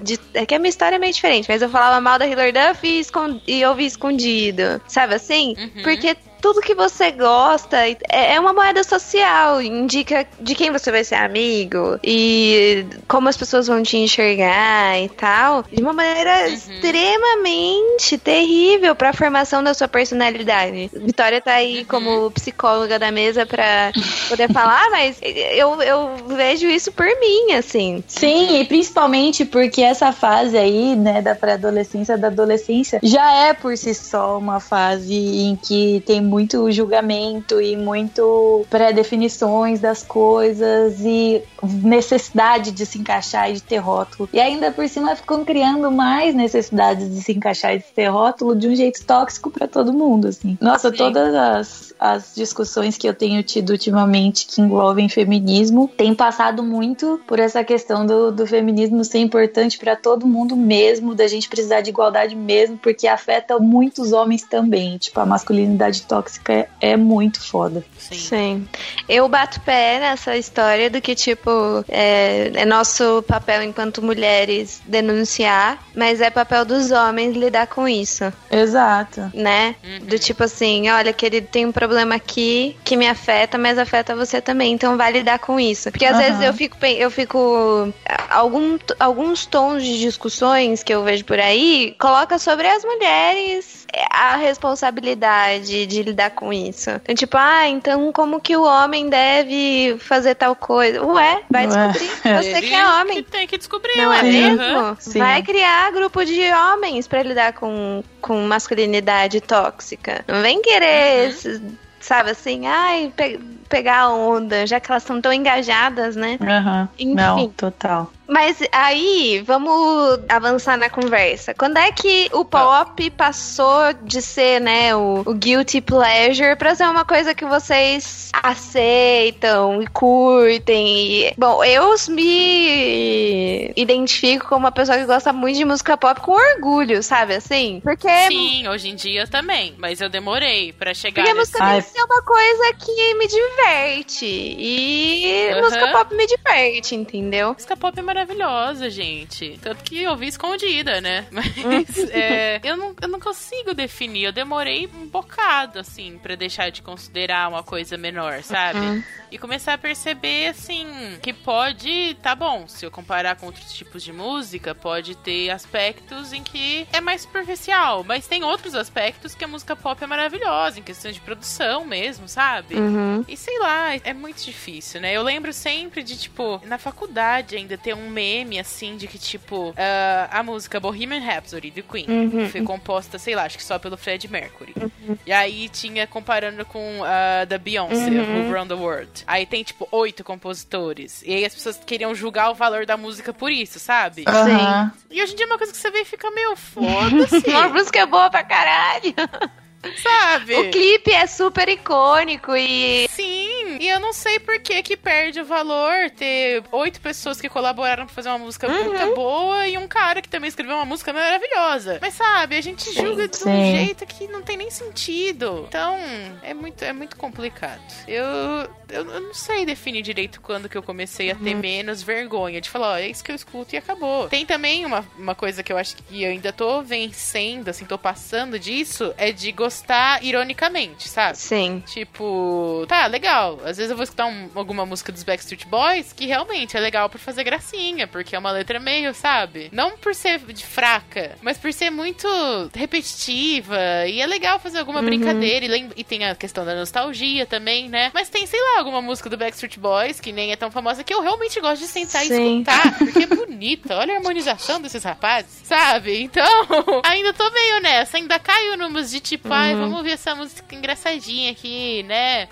De, é que a minha história é meio diferente, mas eu falava mal da Hilary Duff e, e ouvi escondido. Sabe assim? Uhum. Porque tudo que você gosta é, é uma moeda social, indica de quem você vai ser amigo e como as pessoas vão te enxergar e tal, de uma maneira uhum. extremamente terrível para a formação da sua personalidade. Vitória tá aí uhum. como psicóloga da mesa para poder falar, mas eu, eu vejo isso por mim, assim. Sim, e principalmente porque essa fase aí, né, da pré-adolescência, da adolescência, já é por si só uma fase em que tem muito julgamento e muito pré-definições das coisas e necessidade de se encaixar e de ter rótulo. E ainda por cima ficam criando mais necessidades de se encaixar e de ter rótulo de um jeito tóxico para todo mundo, assim. Nossa, Sim. todas as, as discussões que eu tenho tido ultimamente que envolvem feminismo têm passado muito por essa questão do, do feminismo ser importante para todo mundo mesmo, da gente precisar de igualdade mesmo, porque afeta muitos homens também. Tipo, a masculinidade tóxica tóxica é, é muito foda. Sim. Sim. Eu bato pé nessa história do que, tipo, é, é, nosso papel enquanto mulheres denunciar, mas é papel dos homens lidar com isso. Exato. Né? Uhum. Do tipo assim, olha, querido, tem um problema aqui que me afeta, mas afeta você também, então vai lidar com isso. Porque às uhum. vezes eu fico, eu fico. Algum, alguns tons de discussões que eu vejo por aí coloca sobre as mulheres a responsabilidade de lidar com isso. Então, tipo, ah, então como que o homem deve fazer tal coisa? Ué, vai descobrir. Você que é homem. Que tem que descobrir, não é mesmo? Uhum. Vai criar grupo de homens para lidar com, com masculinidade tóxica. Não vem querer. Uhum. Sabe assim, ai, pe pegar a onda, já que elas estão tão engajadas, né? Uhum. Enfim. Não, total. Mas aí, vamos avançar na conversa. Quando é que o pop passou de ser, né, o, o guilty pleasure pra ser uma coisa que vocês aceitam e curtem? E... Bom, eu me identifico como uma pessoa que gosta muito de música pop com orgulho, sabe assim? Porque... Sim, hoje em dia também, mas eu demorei pra chegar Porque a música é uma coisa que me diverte. E uhum. música pop me diverte, entendeu? Música pop é maravilhosa maravilhosa, gente. Tanto que eu vi escondida, né? Mas é, eu, não, eu não consigo definir. Eu demorei um bocado, assim, para deixar de considerar uma coisa menor, sabe? Uhum. E começar a perceber, assim, que pode. Tá bom, se eu comparar com outros tipos de música, pode ter aspectos em que é mais superficial. Mas tem outros aspectos que a música pop é maravilhosa, em questão de produção mesmo, sabe? Uhum. E sei lá, é muito difícil, né? Eu lembro sempre de, tipo, na faculdade ainda ter um meme, assim, de que, tipo, uh, a música Bohemian Rhapsody, do Queen, uhum. foi composta, sei lá, acho que só pelo Fred Mercury. Uhum. E aí tinha comparando com uh, da Beyoncé, uhum. Move Around the World. Aí tem, tipo, oito compositores. E aí as pessoas queriam julgar o valor da música por isso, sabe? Sim. E hoje em dia é uma coisa que você vê e fica meio foda-se. uma música é boa pra caralho. Sabe? O clipe é super icônico e. Sim, E eu não sei por que que perde o valor ter oito pessoas que colaboraram pra fazer uma música Uhum. muito boa e um cara que também escreveu uma música maravilhosa. Mas sabe, a gente Sim, julga de um jeito que não tem nem sentido. Então, é muito, é muito complicado. Eu, eu, eu não sei definir direito quando que eu comecei a ter Uhum. menos vergonha de falar, ó, é isso que eu escuto e acabou. Tem também uma, uma coisa que eu acho que eu ainda tô vencendo, assim, tô passando disso, é de gostar ironicamente, sabe? Sim. Tipo, tá, legal. Às vezes eu vou escutar um- alguma música dos Backstreet Boys que realmente é legal por fazer gracinha, porque é uma letra meio, sabe? Não por ser de fraca, mas por ser muito repetitiva. E é legal fazer alguma brincadeira. E, e tem a questão da nostalgia também, né? Mas tem, sei lá, alguma música do Backstreet Boys que nem é tão famosa que eu realmente gosto de sentar e Sim. escutar. Porque é bonita. Olha a harmonização desses rapazes, sabe? Então, ainda tô meio nessa. Ainda caio numas de tipo, ai, vamos ouvir essa música engraçadinha aqui, né?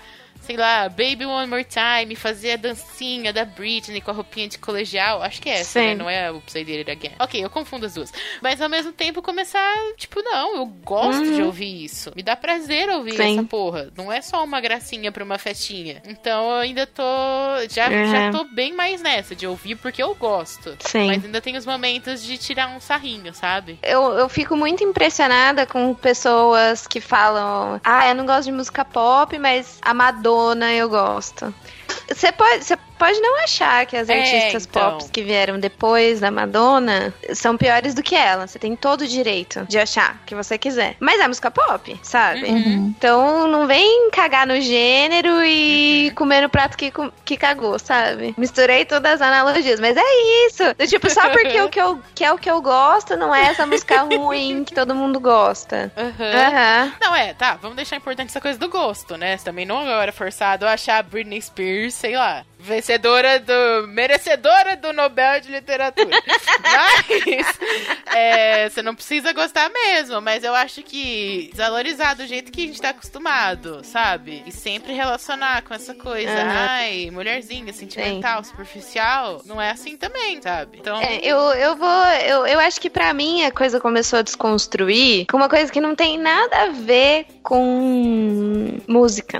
Sei lá, Baby One More Time, fazer a dancinha da Britney com a roupinha de colegial. Acho que é essa, Sim. né? Não é o Upside Down Again. Ok, eu confundo as duas. Mas ao mesmo tempo começar, tipo, não, eu gosto de ouvir isso. Me dá prazer ouvir Sim. essa porra. Não é só uma gracinha pra uma festinha. Então eu ainda tô. Já, Uhum. já tô bem mais nessa, de ouvir porque eu gosto. Sim. Mas ainda tem os momentos de tirar um sarrinho, sabe? Eu, eu fico muito impressionada com pessoas que falam: Ah, eu não gosto de música pop, mas a Eu gosto. Você pode, pode não achar que as É, artistas então. pop que vieram depois da Madonna são piores do que ela. Você tem todo o direito de achar que você quiser. Mas é música pop, sabe? Uhum. Então não vem cagar no gênero e comer no prato que, que cagou, sabe? Misturei todas as analogias, mas é isso. Tipo, só porque o que, eu, que é o que eu gosto não é essa música ruim que todo mundo gosta. Aham. Aham. Não, é, tá, vamos deixar importante essa coisa do gosto, né? Também não agora forçado a achar Britney Spears, sei lá, vencedora do. merecedora do Nobel de Literatura. mas é, você não precisa gostar mesmo, mas eu acho que desvalorizar do jeito que a gente tá acostumado, sabe? E sempre relacionar com essa coisa, Aham. ai, mulherzinha, sentimental, superficial, não é assim também, sabe? Então. É, eu, eu vou. Eu, eu acho que pra mim a coisa começou a desconstruir com uma coisa que não tem nada a ver com música.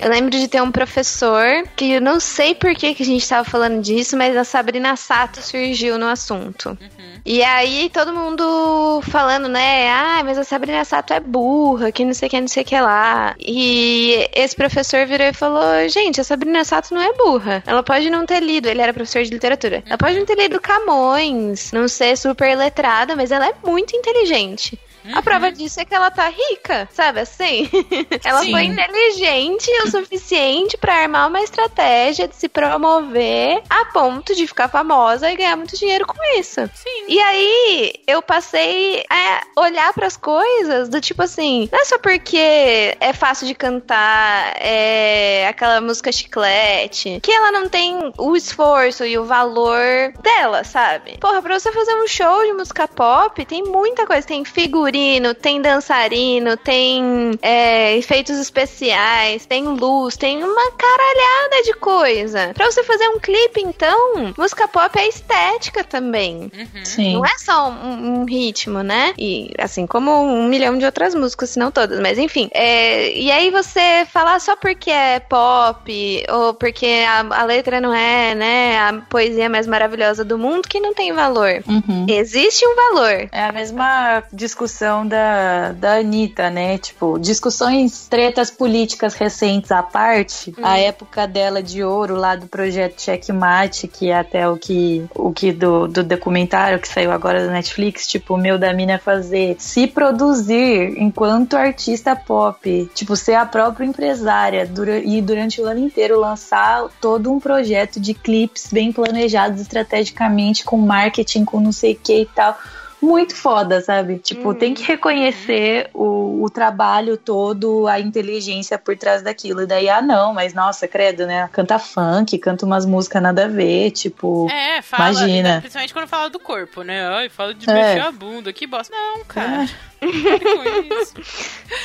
Eu lembro de ter um professor que eu não sei por que, que a gente tava falando disso, mas a Sabrina Sato surgiu no assunto. E aí todo mundo falando, né? Ah, mas a Sabrina Sato é burra, que não sei o que, não sei o que lá. E esse professor virou e falou: Gente, a Sabrina Sato não é burra. Ela pode não ter lido, ele era professor de literatura. Ela pode não ter lido Camões, não ser super letrada, mas ela é muito inteligente. A prova disso é que ela tá rica, sabe assim? ela Sim. foi inteligente o suficiente pra armar uma estratégia de se promover a ponto de ficar famosa e ganhar muito dinheiro com isso. Sim. E aí eu passei a olhar pras coisas do tipo assim, não é só porque é fácil de cantar, é aquela música chiclete, que ela não tem o esforço e o valor dela, sabe? Porra, pra você fazer um show de música pop, tem muita coisa. Tem figurino, tem dançarino, tem é, efeitos especiais, tem luz, tem uma caralhada de coisa. Pra você fazer um clipe, então, música pop é estética também. Uhum. Sim. Não é só um, um ritmo, né? E assim como um milhão de outras músicas, se não todas, mas enfim. É, e aí você falar só porque é pop, ou porque a, a letra não é, né, a poesia mais maravilhosa do mundo, que não tem valor. Uhum. Existe um valor. É a mesma discussão da, da Anitta, né? Tipo, discussões, tretas políticas recentes à parte, a época dela de ouro lá do projeto Checkmate, que é até o que, o que do, do documentário que saiu agora da Netflix, tipo, o meu da mina é fazer se produzir enquanto artista pop, tipo, ser a própria empresária dura, e durante o ano inteiro lançar todo um projeto de clipes bem planejados estrategicamente, com marketing, com não sei o que e tal muito foda, sabe? Tipo, tem que reconhecer o, o trabalho todo, a inteligência por trás daquilo. E daí, ah, não, mas nossa, credo, né? Canta funk, canta umas músicas nada a ver, tipo. É, fala, Imagina. principalmente quando fala do corpo, né? Ai, fala de É. mexer a bunda, que bosta. Não, cara. Pare com isso.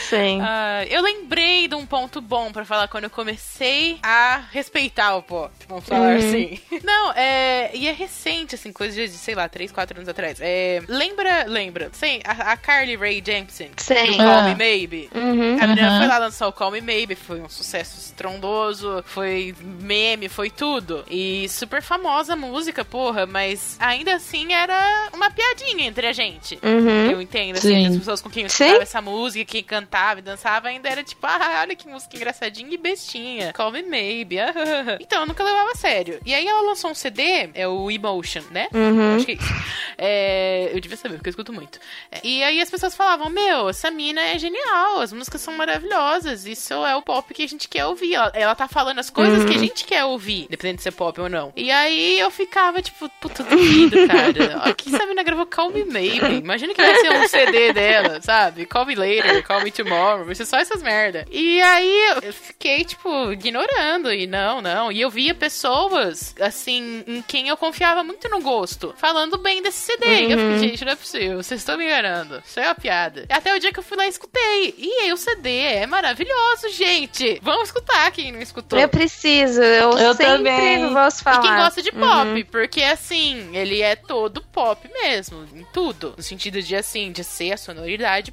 Sim. Ah, eu lembrei de um ponto bom pra falar quando eu comecei a respeitar o pop. Vamos falar assim. Não, é. E é recente, assim, coisa de, sei lá, 3, 4 anos atrás. É, lembra, lembra, sim, a, a Carly Rae Jepsen. Sim. Do Call Me Ah. Maybe. Uhum. A menina Uhum. foi lá lançar o Call Me Maybe, foi um sucesso estrondoso, foi meme, foi tudo. E super famosa a música, porra, mas ainda assim era uma piadinha entre a gente. Uhum. Eu entendo, assim, Sim. as pessoas com quem eu escutava essa música, quem cantava e dançava, ainda era tipo, ah, olha que música engraçadinha e bestinha. Call Me Maybe. ah, ah, ah. então, eu nunca levava a sério. E aí ela lançou um CD, é o Emotion, né? Uhum. Acho que é isso. É, eu devia saber, porque eu escuto muito. É, E aí as pessoas falavam, meu, essa mina é genial, as músicas são maravilhosas, isso é o pop que a gente quer ouvir. Ela, ela tá falando as coisas que a gente quer ouvir, dependendo de ser pop ou não. E aí eu ficava, tipo, puta, duvido, cara. Quem sabe mina gravou Call Me Maybe? Imagina que vai ser um CD dela, sabe? Call Me Later, Call Me Tomorrow, vai ser só essas merda. E aí eu fiquei, tipo, ignorando, e não, não. E eu via pessoas, assim, em quem eu confiava muito no gosto, falando bem desse CD. E eu fiquei, gente, não é possível, vocês estão me enganando. Isso é uma piada. Até o dia que eu fui lá e escutei. E aí o CD é maravilhoso, gente. Vamos escutar quem não escutou. Eu preciso, eu, Eu sempre também. vou falar. E quem gosta de pop, porque assim, ele é todo pop mesmo, em tudo. No sentido de assim, de ser a sonoridade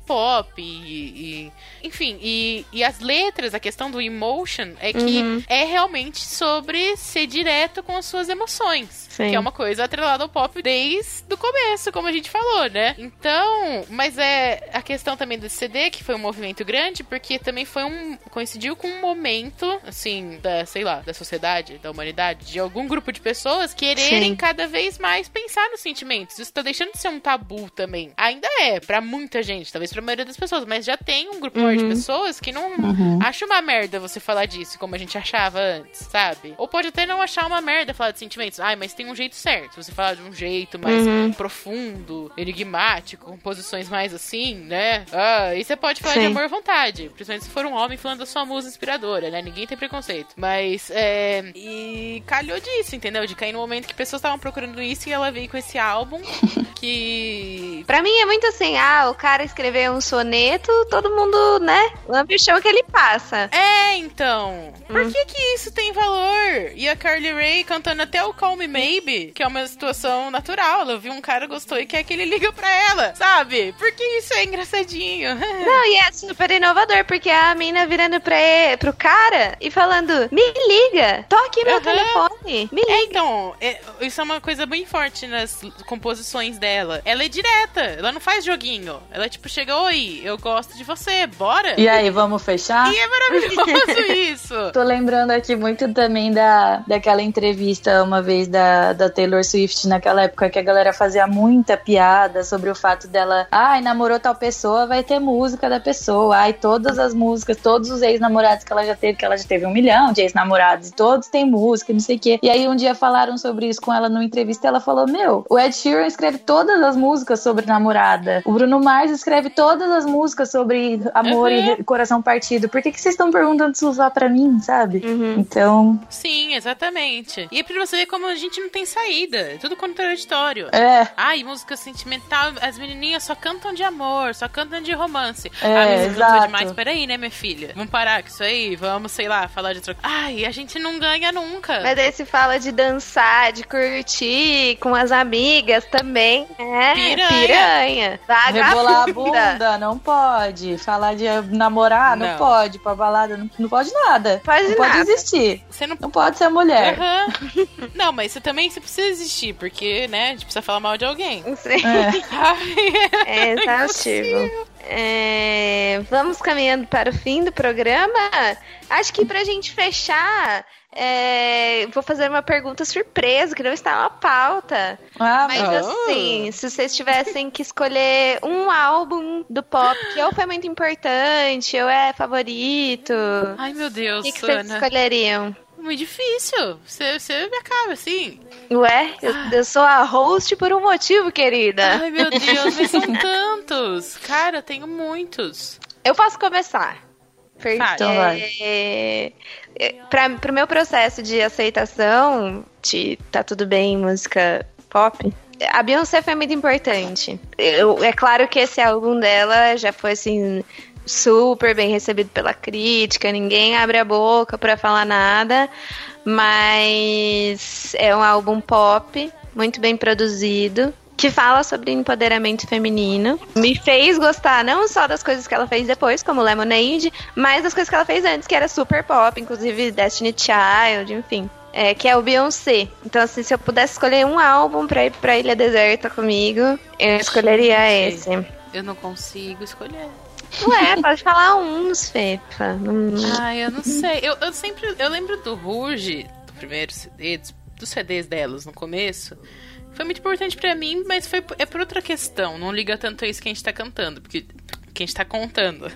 pop e. e- enfim, e, e as letras, a questão do emotion é que é realmente sobre ser direto com as suas emoções. Sim. Que é uma coisa atrelada ao pop desde o começo, como a gente falou, né? Então, mas é a questão também do CD, que foi um movimento grande, porque também foi um. coincidiu com um momento, assim, da, sei lá, da sociedade, da humanidade, de algum grupo de pessoas quererem Sim. cada vez mais pensar nos sentimentos. Isso tá deixando de ser um tabu também. Ainda é, pra muita gente, talvez pra maioria das pessoas, mas já tem um grupo maior de pessoas que não acha uma merda você falar disso, como a gente achava antes, sabe? Ou pode até não achar uma merda falar de sentimentos. Ai, mas tem um jeito certo. Você falar de um jeito mais profundo, enigmático, com posições mais assim, né? Ah, e você pode falar de Sim. amor à vontade. Principalmente se for um homem falando da sua musa inspiradora, né? Ninguém tem preconceito. Mas, é. E calhou disso, entendeu? De cair no momento que pessoas estavam procurando isso e ela veio com esse álbum que. Pra mim é muito assim, ah, o cara escreveu um soneto, todo mundo, né? Lambe o chão que ele passa. É, então. Por que que isso tem valor? E a Carly Rae cantando até o Call Me Maybe, que é uma situação natural. Ela viu um cara, gostou e quer que ele liga pra ela, sabe? Porque isso é engraçadinho. Não, e é super inovador, porque a mina virando pra ele, pro cara e falando, me liga, toque meu telefone, me É, liga. então, é, isso é uma coisa bem forte nas composições dela. Ela é direta, ela não faz joguinho. Ela, tipo, chega, oi, eu gosto de você, bora? E aí, vamos fechar? E é maravilhoso isso. Tô lembrando aqui muito também da, daquela entrevista uma vez da, da Taylor Swift, naquela época que a galera fazia muita piada sobre o fato dela, ai, namorou tal pessoa, vai ter música da pessoa. Ai, todas as músicas, todos os ex-namorados que ela já teve, que ela já teve um milhão de ex-namorados, e todos têm música, não sei o quê. E aí um dia falaram sobre isso com ela numa entrevista e ela falou: Meu, o Ed Sheeran escreve todas as músicas sobre namorada. O Bruno Mars escreve todas as músicas sobre amor Uhum. e coração partido. Por que, que vocês estão perguntando isso lá pra mim, sabe? Uhum. Então, Sim, exatamente. E é pra você ver como a gente não tem saída. É tudo contraditório. é. Ai, música sentimental, as menininhas só cantam de amor, só cantam de romance. É, ah, mas exato. demais. Peraí, né, minha filha? Vamos parar com isso aí? Vamos, sei lá, falar de outra Ai, a gente não ganha nunca. Mas aí se fala de dançar, de curtir com as amigas também. É, Piranha. piranha. Rebolar a Vagabunda. bunda, não pode. Falar de namorar, não, Não. pode. Pra balada, não, não pode nada. Pode não pode nada. existir. Você não Não pode ser mulher. Aham. Não, mas você também você precisa existir, porque, né, a gente precisa falar mal de alguém. Sim. É. Ai, É exaustivo. É, vamos caminhando para o fim do programa. Acho que pra gente fechar, é, vou fazer uma pergunta surpresa que não está na pauta. Ah, Mas mas assim, se vocês tivessem que escolher um álbum do pop que ou foi muito importante, ou é favorito, Ai meu Deus, o que, que vocês escolheriam? Muito difícil. Você, você me acaba assim. Ué, eu, eu sou a host por um motivo, querida. Ai meu Deus, mas são tantos. Cara, eu tenho muitos. Eu posso começar. Vai. Então vai. é, pra, pro meu processo de aceitação de tá tudo bem música pop, a Beyoncé foi muito importante. Eu, é claro que esse álbum dela já foi assim super bem recebido pela crítica, ninguém abre a boca para falar nada, mas é um álbum pop, muito bem produzido, que fala sobre empoderamento feminino. Me fez gostar não só das coisas que ela fez depois, como Lemonade, mas das coisas que ela fez antes, que era super pop, inclusive Destiny Child, enfim. É, que é o Beyoncé. Então, assim, se eu pudesse escolher um álbum pra ir pra Ilha Deserta comigo, eu escolheria esse. Eu não consigo escolher. Ué, pode falar uns, Fefa. Ai, eu não sei. Eu, eu sempre. Eu lembro do Ruge, do primeiro CD, dos, dos CDs delas no começo. Foi muito importante para mim, mas foi é por outra questão. Não liga tanto a isso que a gente tá cantando, porque que a gente tá contando.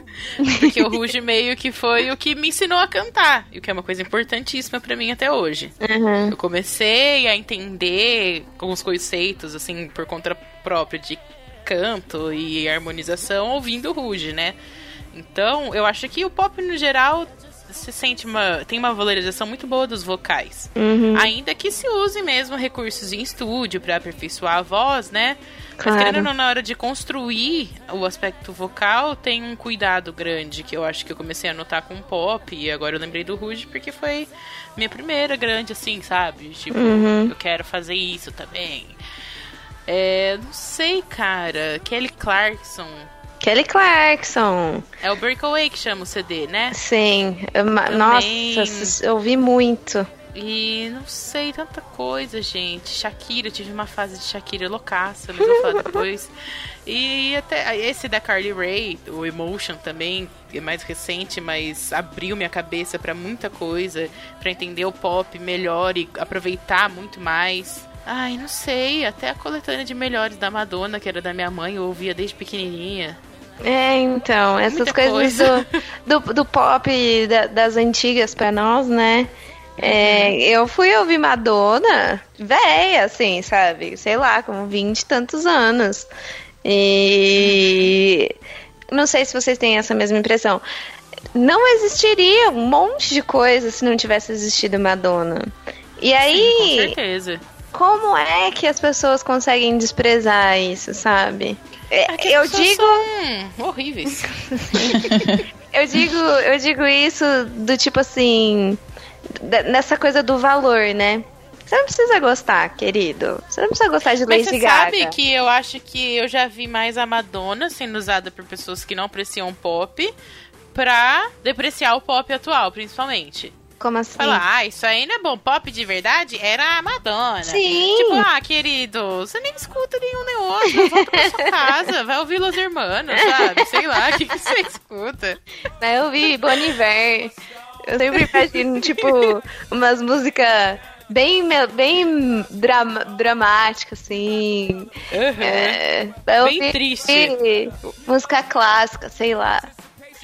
Porque o Ruge meio que foi o que me ensinou a cantar, e o que é uma coisa importantíssima para mim até hoje. Uhum. Eu comecei a entender alguns conceitos, assim, por conta própria de canto e harmonização ouvindo o Ruge, né? Então, eu acho que o pop no geral se sente uma tem uma valorização muito boa dos vocais. Uhum. Ainda que se use mesmo recursos em estúdio para aperfeiçoar a voz, né? Claro. Mas querendo ou não, na hora de construir o aspecto vocal, tem um cuidado grande que eu acho que eu comecei a notar com pop e agora eu lembrei do Ruge porque foi minha primeira grande assim, sabe? Tipo, Uhum. eu quero fazer isso também. É, não sei, cara. Kelly Clarkson. Kelly Clarkson. É o Breakaway que chama o CD, né? Sim. Eu-. Nossa, eu ouvi muito. E não sei, tanta coisa, gente. Shakira, eu tive uma fase de Shakira loucaça, mas vou falar depois. E até esse da Carly Rae, o Emotion também, é mais recente, mas abriu minha cabeça pra muita coisa, pra entender o pop melhor e aproveitar muito mais. Ai, não sei, até a coletânea de melhores da Madonna, que era da minha mãe, eu ouvia desde pequenininha. É, então, essas Muita coisas coisa. do, do, do pop da- das antigas pra nós, né? É, Uhum. eu fui ouvir Madonna, véia, assim, sabe? Sei lá, com 20 e tantos anos. E não sei se vocês têm essa mesma impressão. Não existiria um monte de coisa se não tivesse existido Madonna. E Com aí, certeza. como é que as pessoas conseguem desprezar isso, sabe? É, eu digo. são horríveis. Eu digo, eu digo isso do tipo assim, nessa coisa do valor, né? Você não precisa gostar, querido. Você não precisa gostar de Mas Lady você Gaga. sabe que eu acho que eu já vi mais a Madonna sendo usada por pessoas que não apreciam pop pra depreciar o pop atual, principalmente. Como assim? Falar, ah, isso aí não é bom. Pop de verdade era a Madonna. Sim. Tipo, ah, querido, você nem escuta nenhum nem outro. Volta pra sua casa, vai ouvir Los Hermanos, sabe? Sei lá, o que, que você escuta? Né, Eu vi Bon Iver. Eu sempre imagino, tipo, umas músicas bem, bem drama, dramáticas, assim. É, eu Bem triste. Música clássica, sei lá.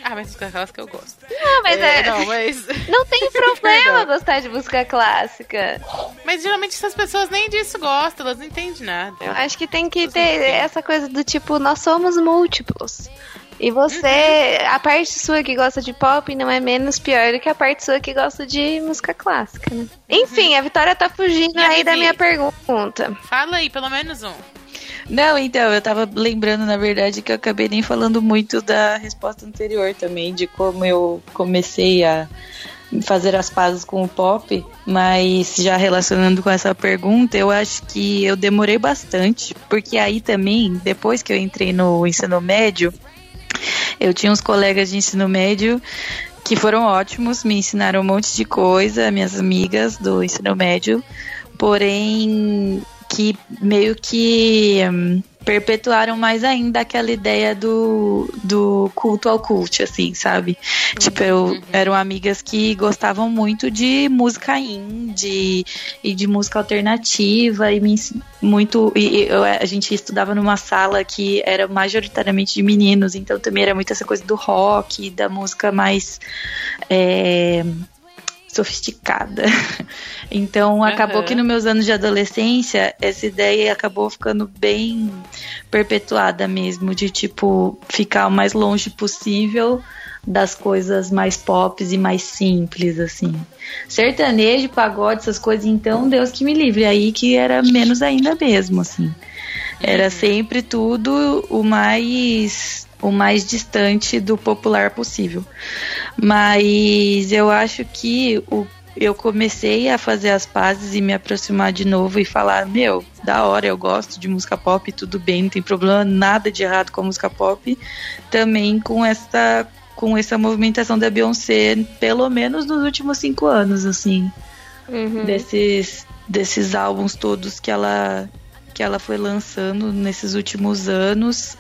Ah, mas aquelas que eu gosto. Não, mas é, Não, mas... não tem problema gostar de música clássica. Mas geralmente essas pessoas nem disso gostam, elas não entendem nada. Eu acho que tem que ter essa coisa do tipo, nós somos múltiplos. E você, Uhum. a parte sua que gosta de pop não é menos pior do que a parte sua que gosta de música clássica, né? Enfim, a Vitória tá fugindo Uhum. E a aí da minha pergunta. Fala aí, pelo menos um. Não, então, eu tava lembrando, na verdade, que eu acabei nem falando muito da resposta anterior também, de como eu comecei a fazer as pazes com o pop, mas já relacionando com essa pergunta, eu acho que eu demorei bastante, porque aí também, depois que eu entrei no ensino médio, eu tinha uns colegas de ensino médio que foram ótimos, me ensinaram um monte de coisa, minhas amigas do ensino médio, porém que meio que hum, perpetuaram mais ainda aquela ideia do, do culto ao cult, assim, sabe? Tipo, eu, eram amigas que gostavam muito de música indie e de música alternativa e me muito e, e eu- a gente estudava numa sala que era majoritariamente de meninos, então também era muito essa coisa do rock, da música mais é, sofisticada. Então acabou Aham. que nos meus anos de adolescência essa ideia acabou ficando bem perpetuada mesmo, de tipo ficar o mais longe possível das coisas mais pop e mais simples, assim. Sertanejo, pagode, essas coisas, então, Deus que me livre. Aí que era menos ainda mesmo, assim. Era sempre tudo o mais o mais distante do popular possível. Mas eu acho que o, eu comecei a fazer as pazes e me aproximar de novo e falar, meu, da hora, eu gosto de música pop, tudo bem, não tem problema nada de errado com a música pop. Também com essa com essa movimentação da Beyoncé, pelo menos nos últimos cinco anos, assim, Uhum. desses desses álbuns todos que ela que ela foi lançando nesses últimos anos,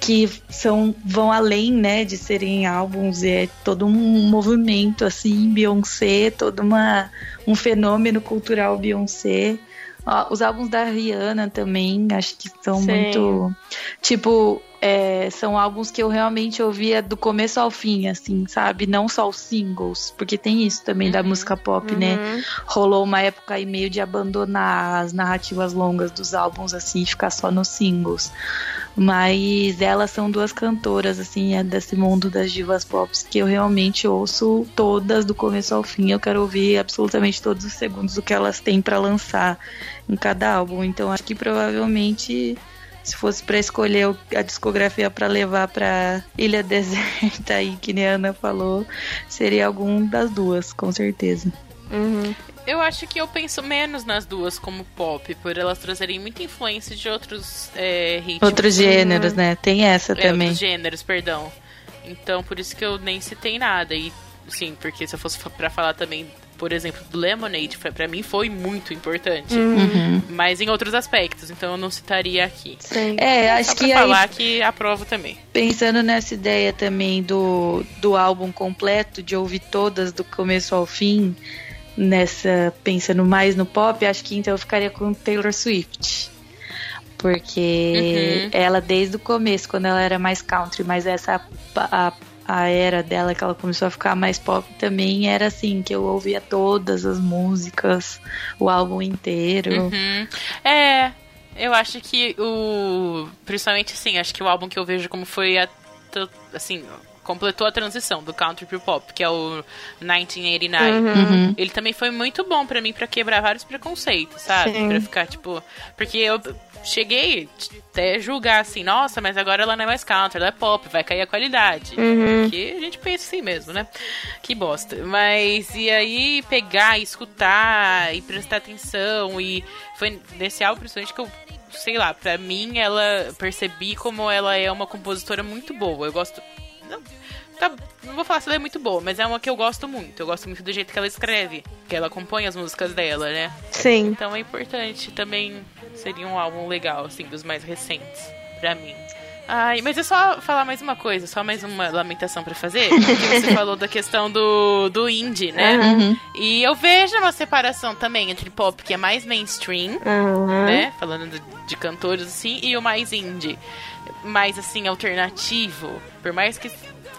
que são vão além, né, de serem álbuns, é todo um movimento assim, Beyoncé, todo uma, um fenômeno cultural Beyoncé. Ó, os álbuns da Rihanna também, acho que são Sim. muito, tipo, é, são álbuns que eu realmente ouvia do começo ao fim, assim, sabe? Não só os singles, porque tem isso também da Uhum. música pop, né? Uhum. rolou uma época aí meio de abandonar as narrativas longas dos álbuns assim e ficar só nos singles. Mas elas são duas cantoras assim, é desse mundo das divas pop que eu realmente ouço todas do começo ao fim. Eu quero ouvir absolutamente todos os segundos do que elas têm pra lançar em cada álbum. Então acho que provavelmente se fosse pra escolher a discografia pra levar pra Ilha Deserta aí, que a Ana falou, seria algum das duas, com certeza. Uhum. Eu acho que eu penso menos nas duas como pop, por elas trazerem muita influência de outros é, ritmos. Outros gêneros, né? Tem essa É, também. outros gêneros, perdão. Então, por isso que eu nem citei nada. E, sim, porque se eu fosse pra falar também, por exemplo, do Lemonade, pra mim foi muito importante. Uhum. Mas em outros aspectos, então eu não citaria aqui. Sim. É, Só acho pra que aí, falar que aprovo também. pensando nessa ideia também do, do álbum completo, de ouvir todas do começo ao fim, nessa pensando mais no pop, acho que então eu ficaria com Taylor Swift. Porque Uhum. ela desde o começo, quando ela era mais country, mas essa a, a era dela que ela começou a ficar mais pop também era assim, que eu ouvia todas as músicas, o álbum inteiro. Uhum. É, eu acho que o. Principalmente assim, acho que o álbum que eu vejo como foi a. Assim, completou a transição do country pro pop, que é o 1989. Uhum. Ele também foi muito bom pra mim pra quebrar vários preconceitos, sabe? Pra ficar tipo, porque eu cheguei até julgar assim, nossa, mas agora ela não é mais country, ela é pop, vai cair a qualidade. Uhum. Porque a gente pensa assim mesmo, né? Que bosta. Mas e aí pegar, e escutar e prestar atenção e foi nesse álbum principalmente que eu sei lá, pra mim ela percebi como ela é uma compositora muito boa. Eu gosto não, tá- não vou falar se ela é muito boa, mas é uma que eu gosto muito. Eu gosto muito do jeito que ela escreve, que ela compõe as músicas dela, né? Sim. Então é importante também. Seria um álbum legal, assim, dos mais recentes, pra mim. Ai, mas é só falar mais uma coisa, só mais uma lamentação pra fazer. Que você falou da questão do, do indie, né? Uhum. E eu vejo uma separação também entre pop, que é mais mainstream, Uhum. né? Falando de, de cantores assim, e o mais indie. Mais assim, alternativo. Por mais que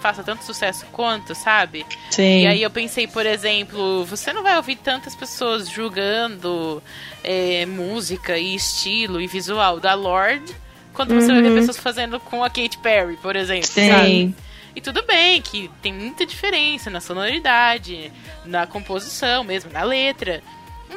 faça tanto sucesso quanto, sabe? Sim. E aí eu pensei, por exemplo, você não vai ouvir tantas pessoas julgando é, música e estilo e visual da Lorde quanto você vai ver pessoas fazendo com a Katy Perry, por exemplo. sabe? Sim. E tudo bem que tem muita diferença na sonoridade, na composição mesmo, na letra.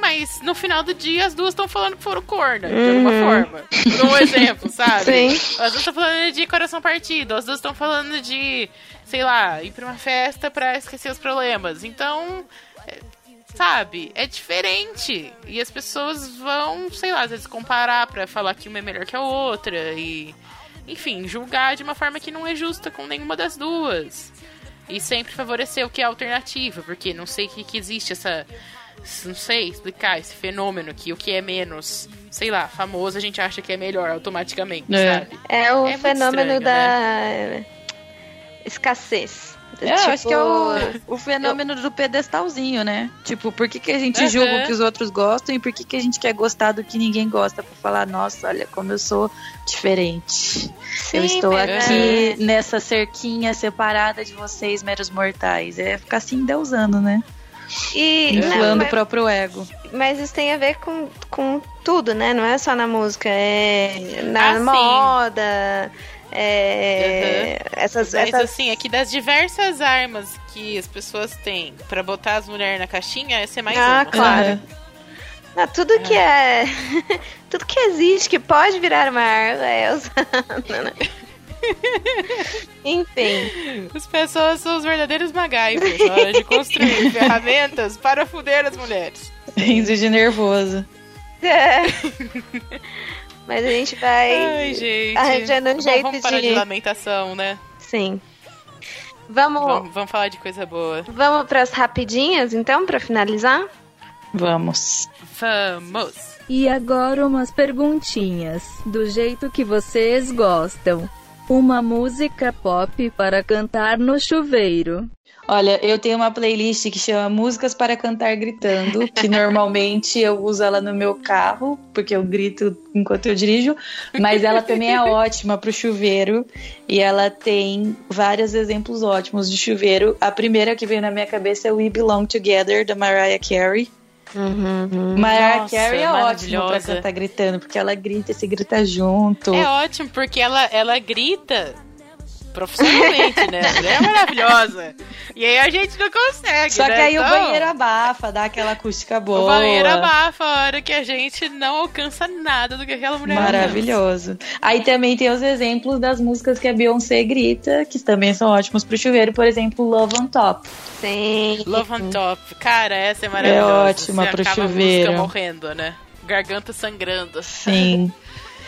Mas no final do dia as duas estão falando que foram corna, de alguma forma. Por um exemplo, sabe? Sim. As duas estão falando de coração partido, as duas estão falando de, sei lá, ir pra uma festa pra esquecer os problemas. Então, é, sabe, é diferente. E as pessoas vão, sei lá, às vezes comparar pra falar que uma é melhor que a outra e, enfim, julgar de uma forma que não é justa com nenhuma das duas. E sempre favorecer o que é alternativo, porque não sei que, que existe essa. Não sei explicar esse fenômeno que o que é menos, sei lá, famoso a gente acha que é melhor automaticamente, É. sabe? É o É fenômeno estranho, da escassez. É, eu acho que é o, Tipo, o fenômeno do pedestalzinho, né? Tipo, por que, que a gente Uhum. julga o que os outros gostam e por que, que a gente quer gostar do que ninguém gosta? Pra falar, nossa, olha como eu sou diferente. eu Sim, estou mas aqui nessa cerquinha separada de vocês, meros mortais. É ficar assim deusando, né? E, não, Inflando o próprio ego. mas isso tem a ver com, com tudo, né? Não é só na música, é na Ah, moda, é, essas, Mas essas assim, é que das diversas armas que as pessoas têm pra botar as mulheres na caixinha, essa é mais Ah, uma. claro. Aham. Ah, tudo que é. tudo que existe que pode virar uma arma é usado, né? Enfim. As pessoas são os verdadeiros MacGyvers na hora de construir ferramentas para fuder as mulheres. Rindo de nervoso. É. Mas a gente vai Ai, gente. arranjando um Bom, jeito vamos parar de de. lamentação, né? Sim. Vamos, Vamos, vamos falar de coisa boa. vamos pras rapidinhas, então, pra finalizar? Vamos. Vamos! E agora umas perguntinhas, do jeito que vocês gostam. Uma música pop para cantar no chuveiro. Olha, eu tenho uma playlist que chama Músicas para Cantar Gritando, que normalmente eu uso ela no meu carro, porque eu grito enquanto eu dirijo, mas ela também é ótima para o chuveiro e ela tem vários exemplos ótimos de chuveiro. A primeira que veio na minha cabeça é We Belong Together, da Mariah Carey. Mariah Nossa, Carey é ótima pra cantar gritando, porque ela grita e se grita junto. É ótimo, porque ela, ela grita profissionalmente, né? A mulher é maravilhosa. E aí a gente não consegue, Só né? que aí o Então, banheiro abafa, dá aquela acústica boa. O banheiro abafa a hora que a gente não alcança nada do que aquela mulher Maravilhoso. Aí também tem os exemplos das músicas que a Beyoncé grita, que também são ótimos pro chuveiro, por exemplo, Love on Top. Sim. alcança. Love on Top. Cara, essa é maravilhosa. É ótima Você pro acaba a chuveiro. música morrendo, né? Garganta sangrando. Sim.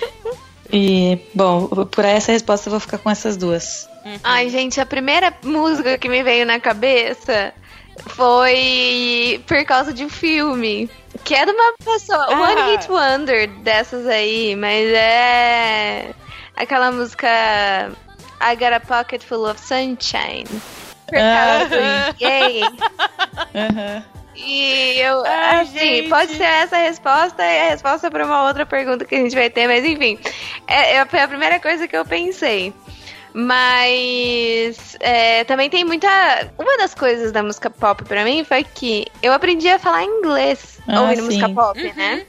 E, bom, por essa resposta eu vou ficar com essas duas. Ai, gente, a primeira música que me veio na cabeça foi por causa de um filme. Que é de uma pessoa, Ah. One Hit Wonder dessas aí, mas é aquela música I Got a Pocket Full of Sunshine. Por Ah, causa do gay. Aham. E eu, Ai, assim, gente. pode ser essa a resposta e a resposta para uma outra pergunta que a gente vai ter, mas enfim, é, é, foi a primeira coisa que eu pensei. Mas é, também tem muita. Uma das coisas da música pop pra mim foi que eu aprendi a falar inglês Ah, ouvindo sim. música pop, Uhum. né?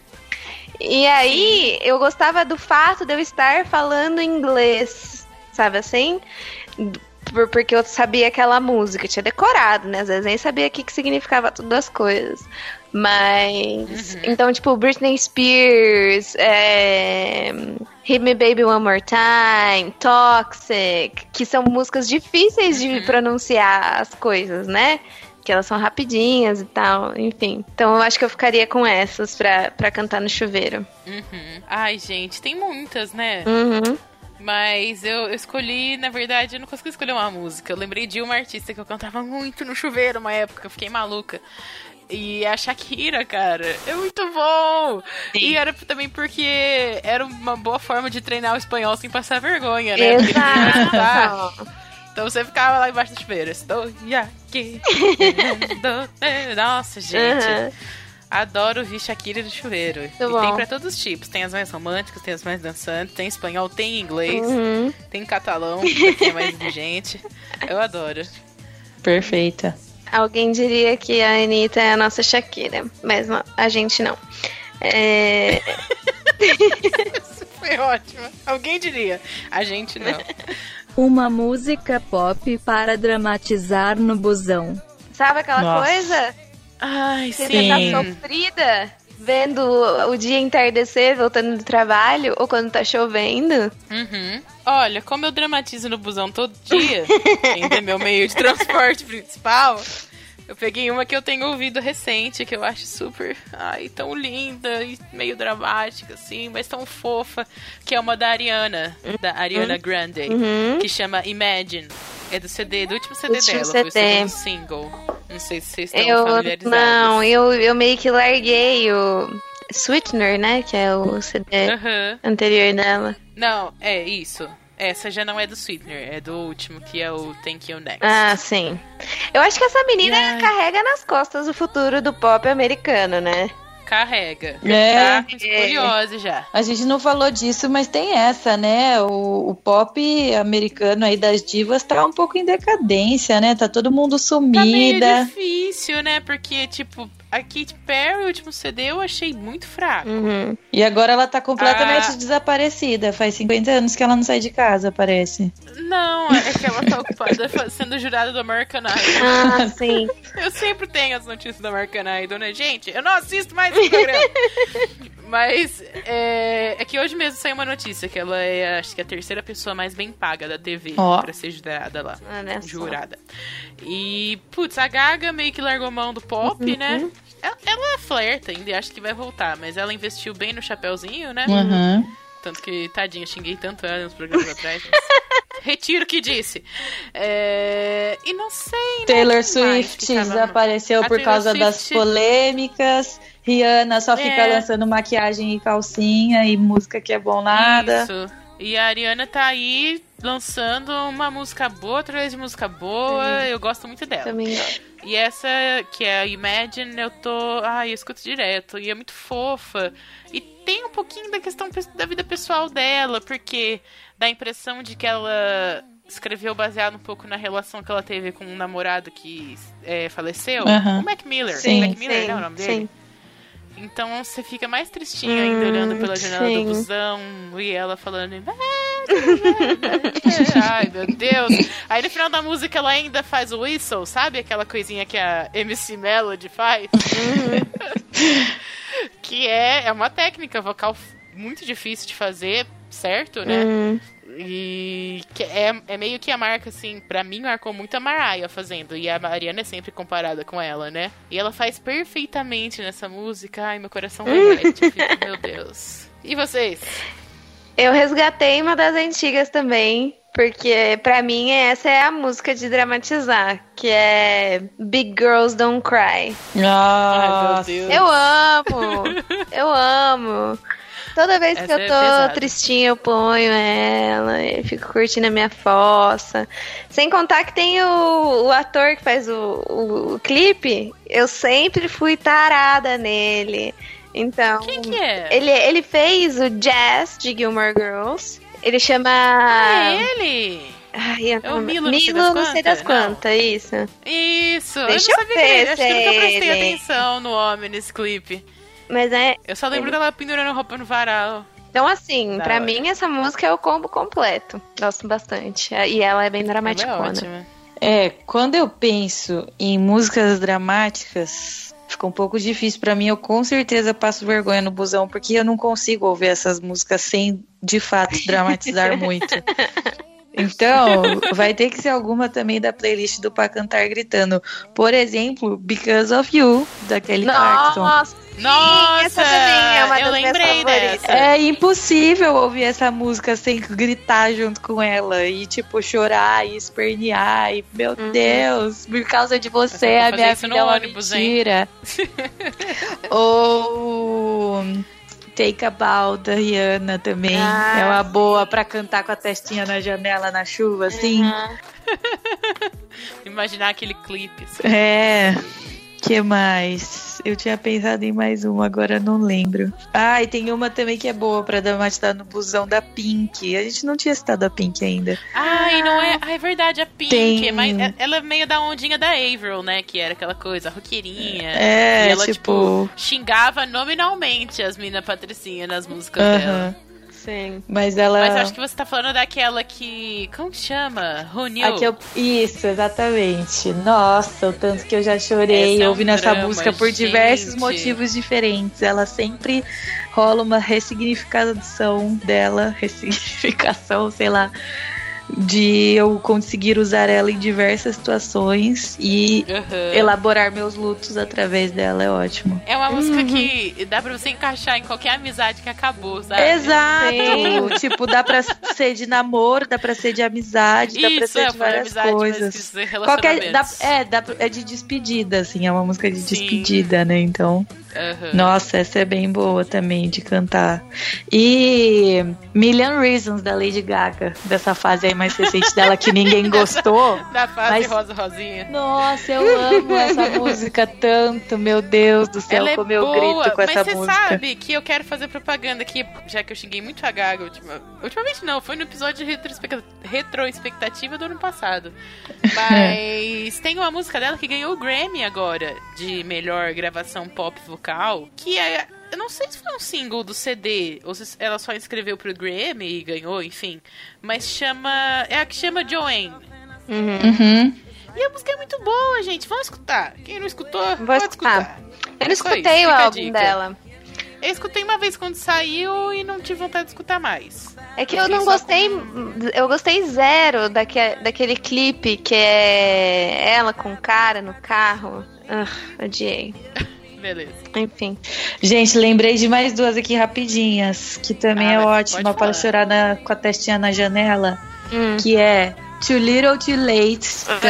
E aí eu gostava do fato de eu estar falando inglês, sabe assim? Por- porque eu sabia aquela música, eu tinha decorado, né? Às vezes nem sabia o que, que significava todas as coisas. Mas. Então, tipo, Britney Spears, é, Hit Me Baby One More Time, Toxic, que são músicas difíceis de pronunciar as coisas, né? Que elas são rapidinhas e tal, enfim. Então eu acho que eu ficaria com essas pra, pra cantar no chuveiro. Uhum. Ai, gente, tem muitas, né? Uhum. Mas eu, eu escolhi, na verdade, eu não consegui escolher uma música. Eu lembrei de uma artista que eu cantava muito no chuveiro uma época, eu fiquei maluca. E a Shakira, cara, é muito bom! E era também porque era uma boa forma de treinar o espanhol sem passar vergonha, né? Exato. Então você ficava lá embaixo do chuveiro. Estou aqui. Nossa, gente. Uhum. Adoro ouvir Shakira do chuveiro. e bom. tem pra todos os tipos. Tem as mais românticas, tem as mais dançantes, tem espanhol, tem inglês, Uhum. tem catalão, pra quem é mais exigente. Eu adoro. Perfeita. Alguém diria que a Anitta é a nossa Shakira, mas a gente não. É, Isso foi ótimo. Alguém diria. A gente não. Uma música pop para dramatizar no busão. sabe aquela Nossa. coisa? Ai, Você sim. tá sofrida vendo o dia entardecer, voltando do trabalho, ou quando tá chovendo. Uhum. Olha, como eu dramatizo no busão todo dia, ainda é meu meio de transporte principal, eu peguei uma que eu tenho ouvido recente, que eu acho super, ai, tão linda e meio dramática, assim, mas tão fofa, que é uma da Ariana, da Ariana Grande, Uhum. que chama Imagine. É do CD, do último CD último dela, foi o CD. single. Não sei se vocês estão Eu familiarizados. não, eu, eu meio que larguei o Sweetener, né? Que é o CD Aham. anterior dela. Não, é isso. Essa já não é do Sweetener, é do último, que é o Thank You Next. Ah, sim. Eu acho que essa menina Ai. carrega nas costas o futuro do pop americano, né? Carrega. É. Tá curiosa já. A gente não falou disso, mas tem essa, né? O, o pop americano aí das divas tá um pouco em decadência, né? Tá todo mundo Tá meio sumida. difícil, né? Porque, tipo, a Katy Perry, o último CD, eu achei muito fraco. Uhum. E agora ela tá completamente Ah. desaparecida. Faz 50 anos que ela não sai de casa, parece. Não, é que ela tá ocupada sendo jurada do American Idol. Ah, sim. Eu sempre tenho as notícias do American Idol, né? Gente, eu não assisto mais esse programa. Mas é, é que hoje mesmo saiu uma notícia que ela é, acho que a terceira pessoa mais bem paga da TV Ó. pra ser jurada lá. Olha só. Jurada. E, putz, a Gaga meio que largou mão do pop, né? Ela, ela flerta ainda e acha que vai voltar, mas ela investiu bem no chapéuzinho, né? Uhum. Tanto que, tadinha, xinguei tanto ela nos programas atrás. mas Retiro o que disse. É, E não sei, né? Taylor Swift desapareceu A por Taylor causa das Swift- polêmicas. Rihanna só fica É. lançando maquiagem e calcinha e música que é bom nada. Isso. E a Ariana tá aí lançando uma música boa atrás de música boa. Eu gosto muito dela. Também gosto. E essa, que é a Imagine, eu tô. Ai, eu escuto direto. E é muito fofa. E tem um pouquinho da questão da vida pessoal dela, porque dá a impressão de que ela escreveu baseado um pouco na relação que ela teve com um namorado que é, faleceu. O Mac Miller. Sim. Mac Miller, né? O nome dele? sim. Então você fica mais tristinho ainda olhando pela janela sim. do busão e ela falando. Ai, meu Deus. Aí no final da música ela ainda faz o whistle, sabe? Aquela coisinha que a MC Melody faz. que é, é uma técnica vocal muito difícil de fazer, certo, né? Hum, E que é, é meio que a marca, assim, pra mim marcou muito a Mariah fazendo. E a Mariana é sempre comparada com ela, né? E ela faz perfeitamente nessa música. Ai, meu coração derrete. Eu fico, meu Deus. E vocês? Eu resgatei uma das antigas também, porque pra mim essa é a música de dramatizar, que é Big Girls Don't Cry. Ai, Nossa. meu Deus. Eu amo! eu amo! Toda vez que Essa eu é tô pesada. tristinha, eu ponho ela e fico curtindo a minha fossa. Sem contar que tem o, o ator que faz o, o, o clipe, eu sempre fui tarada nele. Então. Quem que é? Ele, ele fez o Jazz de Gilmore Girls. Ele chama. Ah, é ele? Ai, É o Milo, não sei Milo, das não sei das quantas, isso. Isso. Deixa eu eu não sabia ver que ele. Acho que eu nunca é prestei ele. atenção no homem nesse clipe. Mas é. Eu só lembro dela pendurando roupa no varal. Então, assim, Da pra hora. mim, essa música é o combo completo. Gosto bastante. E ela é bem Ela é. É, quando eu penso em músicas dramáticas, fica um pouco difícil pra mim. Eu com certeza passo vergonha no busão, porque eu não consigo ouvir essas músicas sem, de fato, dramatizar muito. Então, vai ter que ser alguma também da playlist do Pra Cantar Gritando. Por exemplo, Because of You, da Kelly Clarkson. Nossa, Nossa! essa também é uma eu das lembrei dessa. É impossível ouvir essa música sem gritar junto com ela e, tipo, chorar e espernear. E, meu Uhum. Deus, por causa de você, a minha vida é uma ônibus, hein? mentira. Ou Take About da Rihanna também. Ah, é uma boa pra cantar com a testinha na janela na chuva, assim. Uhum. Imaginar aquele clipe. assim. É. que mais? Eu tinha pensado em mais uma, agora não lembro. Ah, e tem uma também que é boa pra dramatizar no busão da Pink. A gente não tinha citado a Pink ainda. Ai, não é. Ah, é verdade, a Pink. Tem- é mais- é- ela é meio da ondinha da Avril, né? Que era aquela coisa, roqueirinha. É, e ela, tipo- xingava nominalmente as minas patricinhas nas músicas dela. Sim. Mas ela. Mas acho que você tá falando daquela que. Como que chama? Aqui eu... Isso, exatamente. Nossa, o tanto que eu já chorei Essa é um ouvindo essa drama, música por gente. diversos motivos diferentes. Ela sempre rola uma ressignificação dela, ressignificação, sei lá, de eu conseguir usar ela em diversas situações e Aham. elaborar meus lutos através dela. É ótimo. É uma Uhum. música que dá pra você encaixar em qualquer amizade que acabou, sabe? Exato! tipo, dá pra ser de namoro, dá pra ser de amizade, dá pra Isso, ser é, de várias amizade, coisas. Qualquer, dá, é, dá, é de despedida, assim, é uma música de Sim. despedida, né? Então, Aham. nossa, essa é bem boa também de cantar. E Million Reasons da Lady Gaga, dessa fase aí mais recente dela que ninguém gostou. Da fase Mas- rosa rosinha. Nossa, eu amo essa música tanto, meu Deus do céu, Ela é como eu boa, grito com mas essa você música. sabe que eu quero fazer propaganda aqui, já que eu xinguei muito a Gaga ultima... ultimamente não, foi no episódio de retroexpectativa do ano passado. Mas tem uma música dela que ganhou o Grammy agora, de melhor gravação pop vocal, que é. Eu não sei se foi um single do CD, ou se ela só escreveu pro Grammy e ganhou, enfim. Mas chama. É a que chama Joanne. Uhum. E a música é muito boa, gente. Vamos escutar. Quem não escutou, Vou pode escutar. Eu não escutei o álbum dela. Eu escutei uma vez quando saiu e não tive vontade de escutar mais. É que eu não gostei. Eu gostei zero daque, daquele clipe que é ela com o cara no carro. Ah, odiei. Beleza. Enfim. Gente, lembrei de mais duas aqui rapidinhas, que também Ah, é ótima para chorar na- com a testinha na janela, Hum. que é Too Little Too Late. Jojo.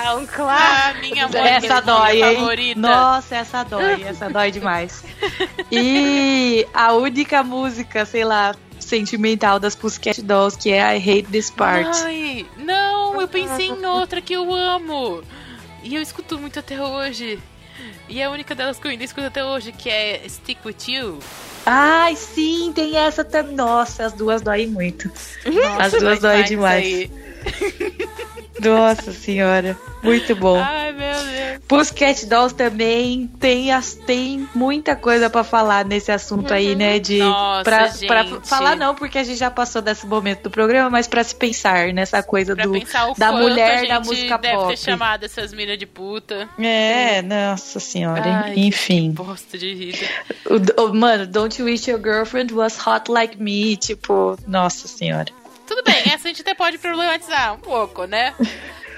Ah, um clássico. Ah, minha música Essa dói, hein? favorita. Nossa, essa dói, essa dói demais. E a única música, sei lá, sentimental das Pussycat Dolls, que é I Hate This Part. Ai, não, eu pensei em outra que eu amo. E eu escuto muito até hoje. E é a única delas que eu ainda escuto até hoje, que é Stick With You. Ai, sim, tem essa também. Nossa, as duas doem muito. As duas doem demais. Nossa senhora, muito bom. Ai, meu Deus. Pussycat Dolls também tem, as, tem muita coisa pra falar nesse assunto aí, né? De Nossa, pra, pra falar não, porque a gente já passou desse momento do programa, mas pra se pensar nessa coisa Pra do da mulher da música deve pop. ter chamado essas minas de puta. É, nossa senhora, Ai, enfim. Que bosta de. O, o- mano, Don't You Wish Your Girlfriend Was Hot Like Me, tipo, nossa senhora. Tudo bem, essa a gente até pode problematizar um pouco, né?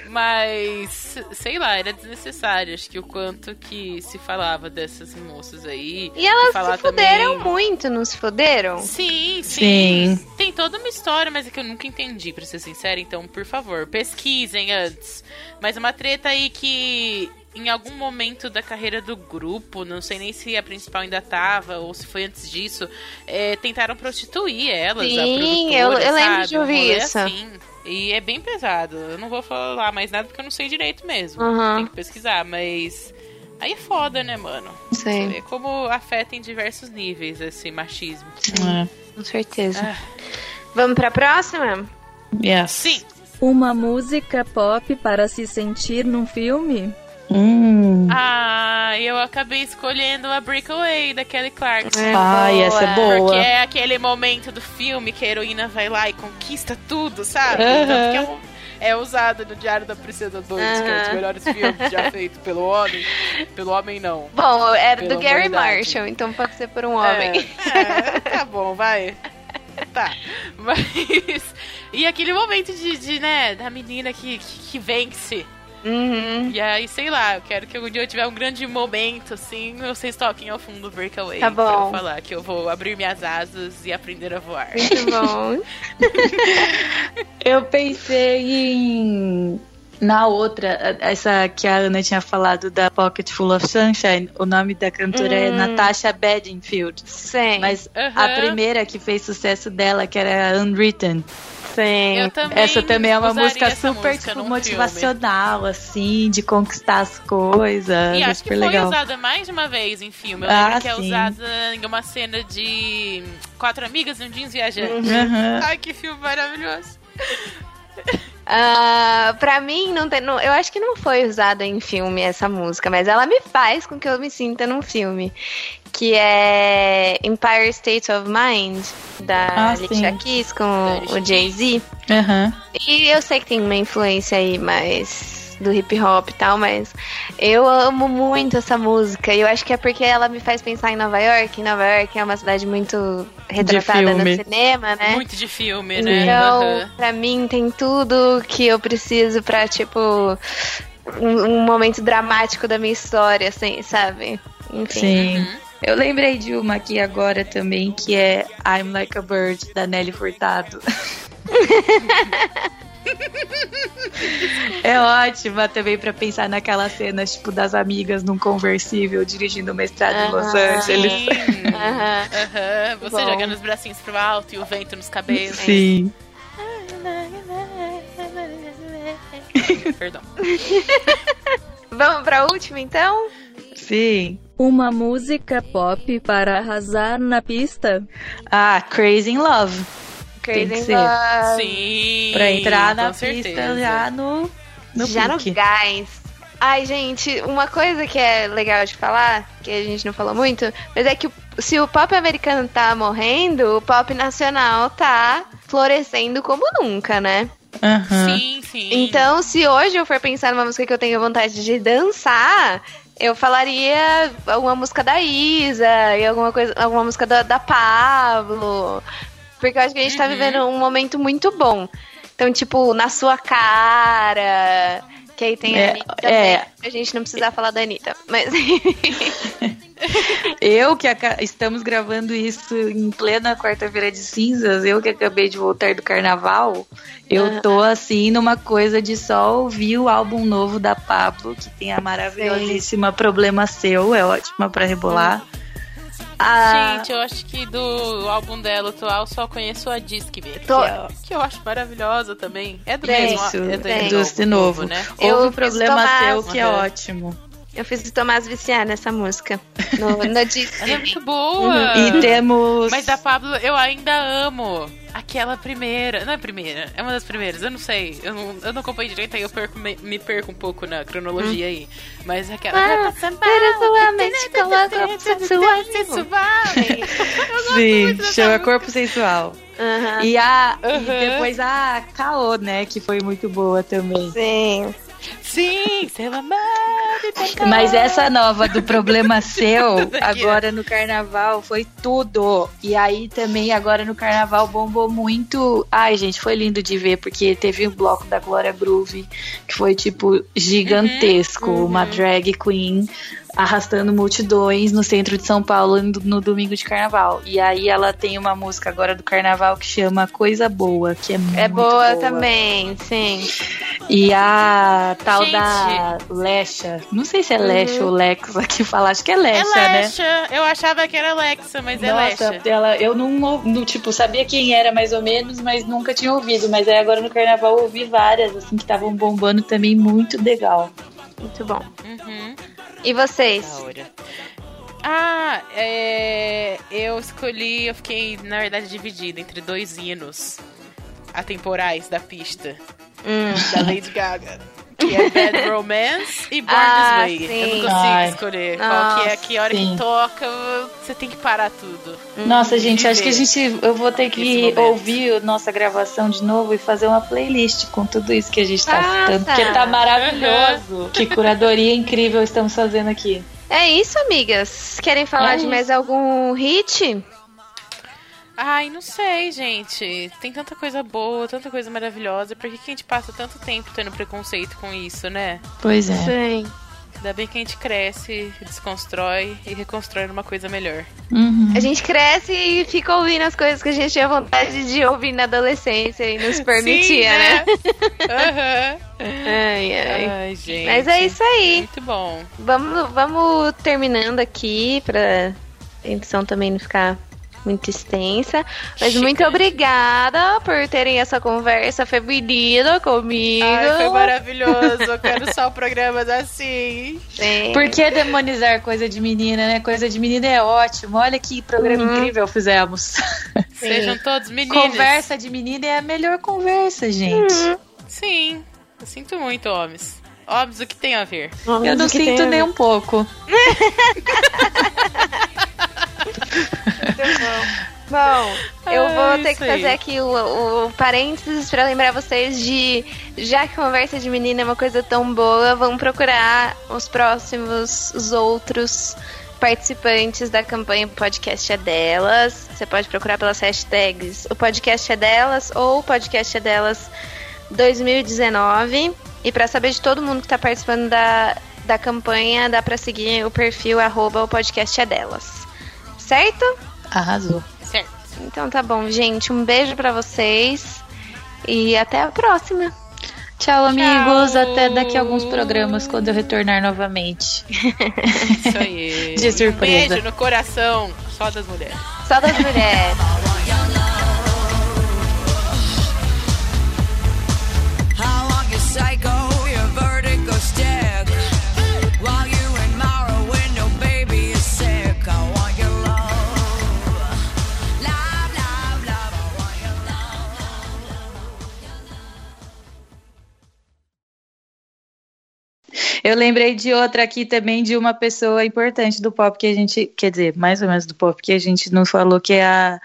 Mas, sei lá, era desnecessário. Acho que o quanto que se falava dessas moças aí. E elas se fuderam também- muito, não se fuderam? Sim, sim, Sim. Tem toda uma história, mas é que eu nunca entendi, pra ser sincera. Então, por favor, pesquisem antes. Mas uma treta aí que em algum momento da carreira do grupo, não sei nem se a principal ainda tava ou se foi antes disso, é, tentaram prostituir elas. Sim, eu- eu lembro sabe? de ouvir Um isso. assim. E é bem pesado. Eu não vou falar mais nada porque eu não sei direito mesmo. Aham. Tem que pesquisar, mas. Aí é foda, né, mano? Você Sei, vê como afeta em diversos níveis esse machismo. É. com certeza. Ah. Vamos pra próxima? Yes. Sim, Uma música pop para se sentir num filme? Hum. Ah, eu acabei escolhendo a Breakaway da Kelly Clarkson. É Ai, essa é boa. Porque é aquele momento do filme que a heroína vai lá e conquista tudo, sabe? Que é, um- é usado no Diário da Princesa 2, que é um dos melhores filmes já feito pelo homem. Pelo homem, não. Bom, era Pela do Gary humanidade. Marshall, então pode ser por um homem. É, é, tá bom, vai. Tá. Mas. E aquele momento de, de, né, da menina que, que, que vence. Uhum. E aí, sei lá, eu quero que um dia eu tiver um grande momento, assim, vocês toquem ao fundo do Breakaway. Tá Pra eu bom. falar que eu vou abrir minhas asas e aprender a voar. Muito bom. Eu pensei em. Na outra, essa que a Ana tinha falado da Pocket Full of Sunshine, o nome da cantora é Hum. Natasha Bedingfield. Sim. Mas a primeira que fez sucesso dela, que era Unwritten. Sim. Eu também Essa também é uma música super música tipo, motivacional, assim, de conquistar as coisas. E é acho que foi legal. usada mais de uma vez em filme. Eu Ah, lembro que é usada em uma cena de quatro amigas e um jeans viajantes. Aham. Ai, que filme maravilhoso. Ah, pra mim, não tem, não- eu acho que não foi usada em filme essa música, mas ela me faz com que eu me sinta num filme. Que é Empire State of Mind, da Ah, Alicia sim. Keys com o Jay-Z. Aham. E eu sei que tem uma influência aí, mas do hip hop e tal, mas eu amo muito essa música. E eu acho que é porque ela me faz pensar em Nova York. E Nova York é uma cidade muito retratada no cinema, né? Muito de filme, né? Então, Aham. pra mim, tem tudo que eu preciso pra, tipo, um, um momento dramático da minha história, assim, sabe? Enfim. Sim. Uhum. Eu lembrei de uma aqui agora também, que é I'm Like a Bird, da Nelly Furtado. é ótima também pra pensar naquelas cenas, tipo, das amigas num conversível dirigindo uma estrada em Los. Angeles. Aham. Você Bom. jogando os bracinhos pro alto e o vento nos cabelos. Sim. Perdão. Vamos pra última, então? Sim. Uma música pop para arrasar na pista? Ah, Crazy in Love. Tem que Crazy ser. Sim. Pra entrar na com pista certeza. já no, no já pique. no gás. Ai, gente, uma coisa que é legal de falar, que a gente não falou muito, mas é que se o pop americano tá morrendo, o pop nacional tá florescendo como nunca, né? Aham. Sim, sim. Então, se hoje eu for pensar numa música que eu tenho vontade de dançar, eu falaria alguma música da Isa e alguma coisa, alguma música da, da Pablo. Porque eu acho que a gente tá Uhum. vivendo um momento muito bom. Então, tipo, na sua cara. Que aí tem É, a Anitta também. é. A gente não precisa falar da Anitta. Mas. Eu que aca- estamos gravando isso em plena quarta-feira de cinzas, eu que acabei de voltar do carnaval, eu tô assim numa coisa de só ouvir o álbum novo da Pablo, que tem a maravilhosíssima Problema Seu, é ótima pra rebolar. Ah, Gente, eu acho que do álbum dela atual só conheço a Disque Me, Tô- que, é- que eu acho maravilhosa também. É do Tem, mesmo, isso, é do, tem. do de novo. né? Eu Ouve o fiz Problema. Seu, que é Uhum. ótimo. Eu fiz o Tomás viciar nessa música. No, no disco. Ela é muito boa. E temos... Mas da Pablo eu ainda amo. Aquela primeira. Não é a primeira, é uma das primeiras. Eu não sei. Eu não, eu não acompanho direito, aí eu perco, me, me perco um pouco na cronologia aí. Mas aquela. Ah, Sensualmente coloca sensual. Sim, chama Corpo Sensual. Aham. E, a, e Uhum. depois a Caô, né, que foi muito boa também. Sim. Sim, seu pegou. Mas essa nova do Problema Seu, aqui, agora no carnaval, foi tudo. E aí também, agora no carnaval, bombou muito. Ai, gente, foi lindo de ver, porque teve um bloco da Glória Groove, que foi, tipo, gigantesco. Uhum, Uma drag queen arrastando multidões no centro de São Paulo no, domingo de carnaval. E aí ela tem uma música agora do carnaval que chama Coisa Boa, que é muito É boa, também, sim. E a tal Gente. da Lecha, não sei se é Uhum. Lecha ou Lexa que fala, acho que é É Lecha, né? Lecha. Eu achava que era Alexa, mas é Nossa, Lecha. ela, eu não, não, tipo, sabia quem era mais ou menos, mas nunca tinha ouvido. Mas aí agora no carnaval eu ouvi várias, assim, que estavam bombando também, muito legal. Muito bom. Uhum. E vocês? Da hora. Ah, é, eu escolhi, eu fiquei, na verdade, dividida entre dois hinos atemporais da pista Hum. da Lady Gaga. Que é Bad Romance e Born Ah, This Way. sim. Eu não consigo Ai. escolher qual que é, que hora sim. que toca, você tem que parar tudo. Nossa, gente, acho que a gente. Eu vou ter que ouvir a nossa gravação de novo e fazer uma playlist com tudo isso que a gente tá Nossa. citando, porque tá maravilhoso. que curadoria incrível estamos fazendo aqui. É isso, amigas. Querem falar É de isso. mais algum hit? Ai, não sei, gente. Tem tanta coisa boa, tanta coisa maravilhosa. Por que, que a gente passa tanto tempo tendo preconceito com isso, né? Pois é. Sim. Ainda bem que a gente cresce, desconstrói e reconstrói numa coisa melhor. Uhum. A gente cresce e fica ouvindo as coisas que a gente tinha vontade de ouvir na adolescência e nos permitia, Sim, né? Aham. Ai, ai. Ai, gente. Mas é isso aí. Muito bom. Vamos, vamos terminando aqui pra a edição também não ficar muito extensa. Mas Chicante. muito obrigada por terem essa conversa feminina comigo. Ai, foi maravilhoso. Eu quero só programas assim. Sim. Por que demonizar coisa de menina, né? Coisa de menina é ótimo. Olha que programa Uhum. incrível fizemos. Sejam todos meninos. Conversa de menina é a melhor conversa, gente. Sim. Eu sinto muito, homens. Homens, o que tem a ver? Eu não sinto nem um pouco. Bom, eu Ah, vou ter isso que fazer aí. aqui o, o parênteses pra lembrar vocês de, já que conversa de menina é uma coisa tão boa, vamos procurar os próximos, os outros participantes da campanha Podcast é Delas. Você pode procurar pelas hashtags o Podcast é Delas ou o Podcast é Delas 2019. E pra saber de todo mundo que tá participando da, da campanha, dá pra seguir o perfil arroba o Podcast é Delas. Certo? Arrasou. Certo. Então tá bom, gente. Um beijo pra vocês e até a próxima. Tchau, amigos. Tchau. Até daqui a alguns programas quando eu retornar novamente. Isso aí. De surpresa. Um beijo no coração. Só das mulheres. Só das mulheres. Eu lembrei de outra aqui também, de uma pessoa importante do pop que a gente. Quer dizer, mais ou menos do pop, que a gente não falou, que é a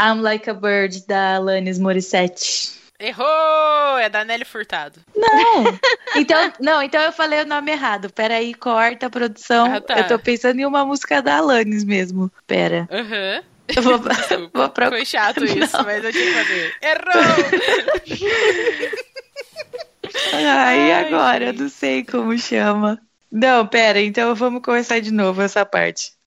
I'm Like a Bird da Alanis Morissette. Errou! É da Nelly Furtado. Não! Então, não, então eu falei o nome errado. Peraí, corta a produção. Ah, tá. Eu tô pensando em uma música da Alanis mesmo. Pera. Aham. Eu vou, vou procurar. Foi chato isso, Não. mas eu tinha que fazer. Errou! Ai, Ai, agora? Eu gente. não sei como chama. Não, pera, então vamos começar de novo essa parte.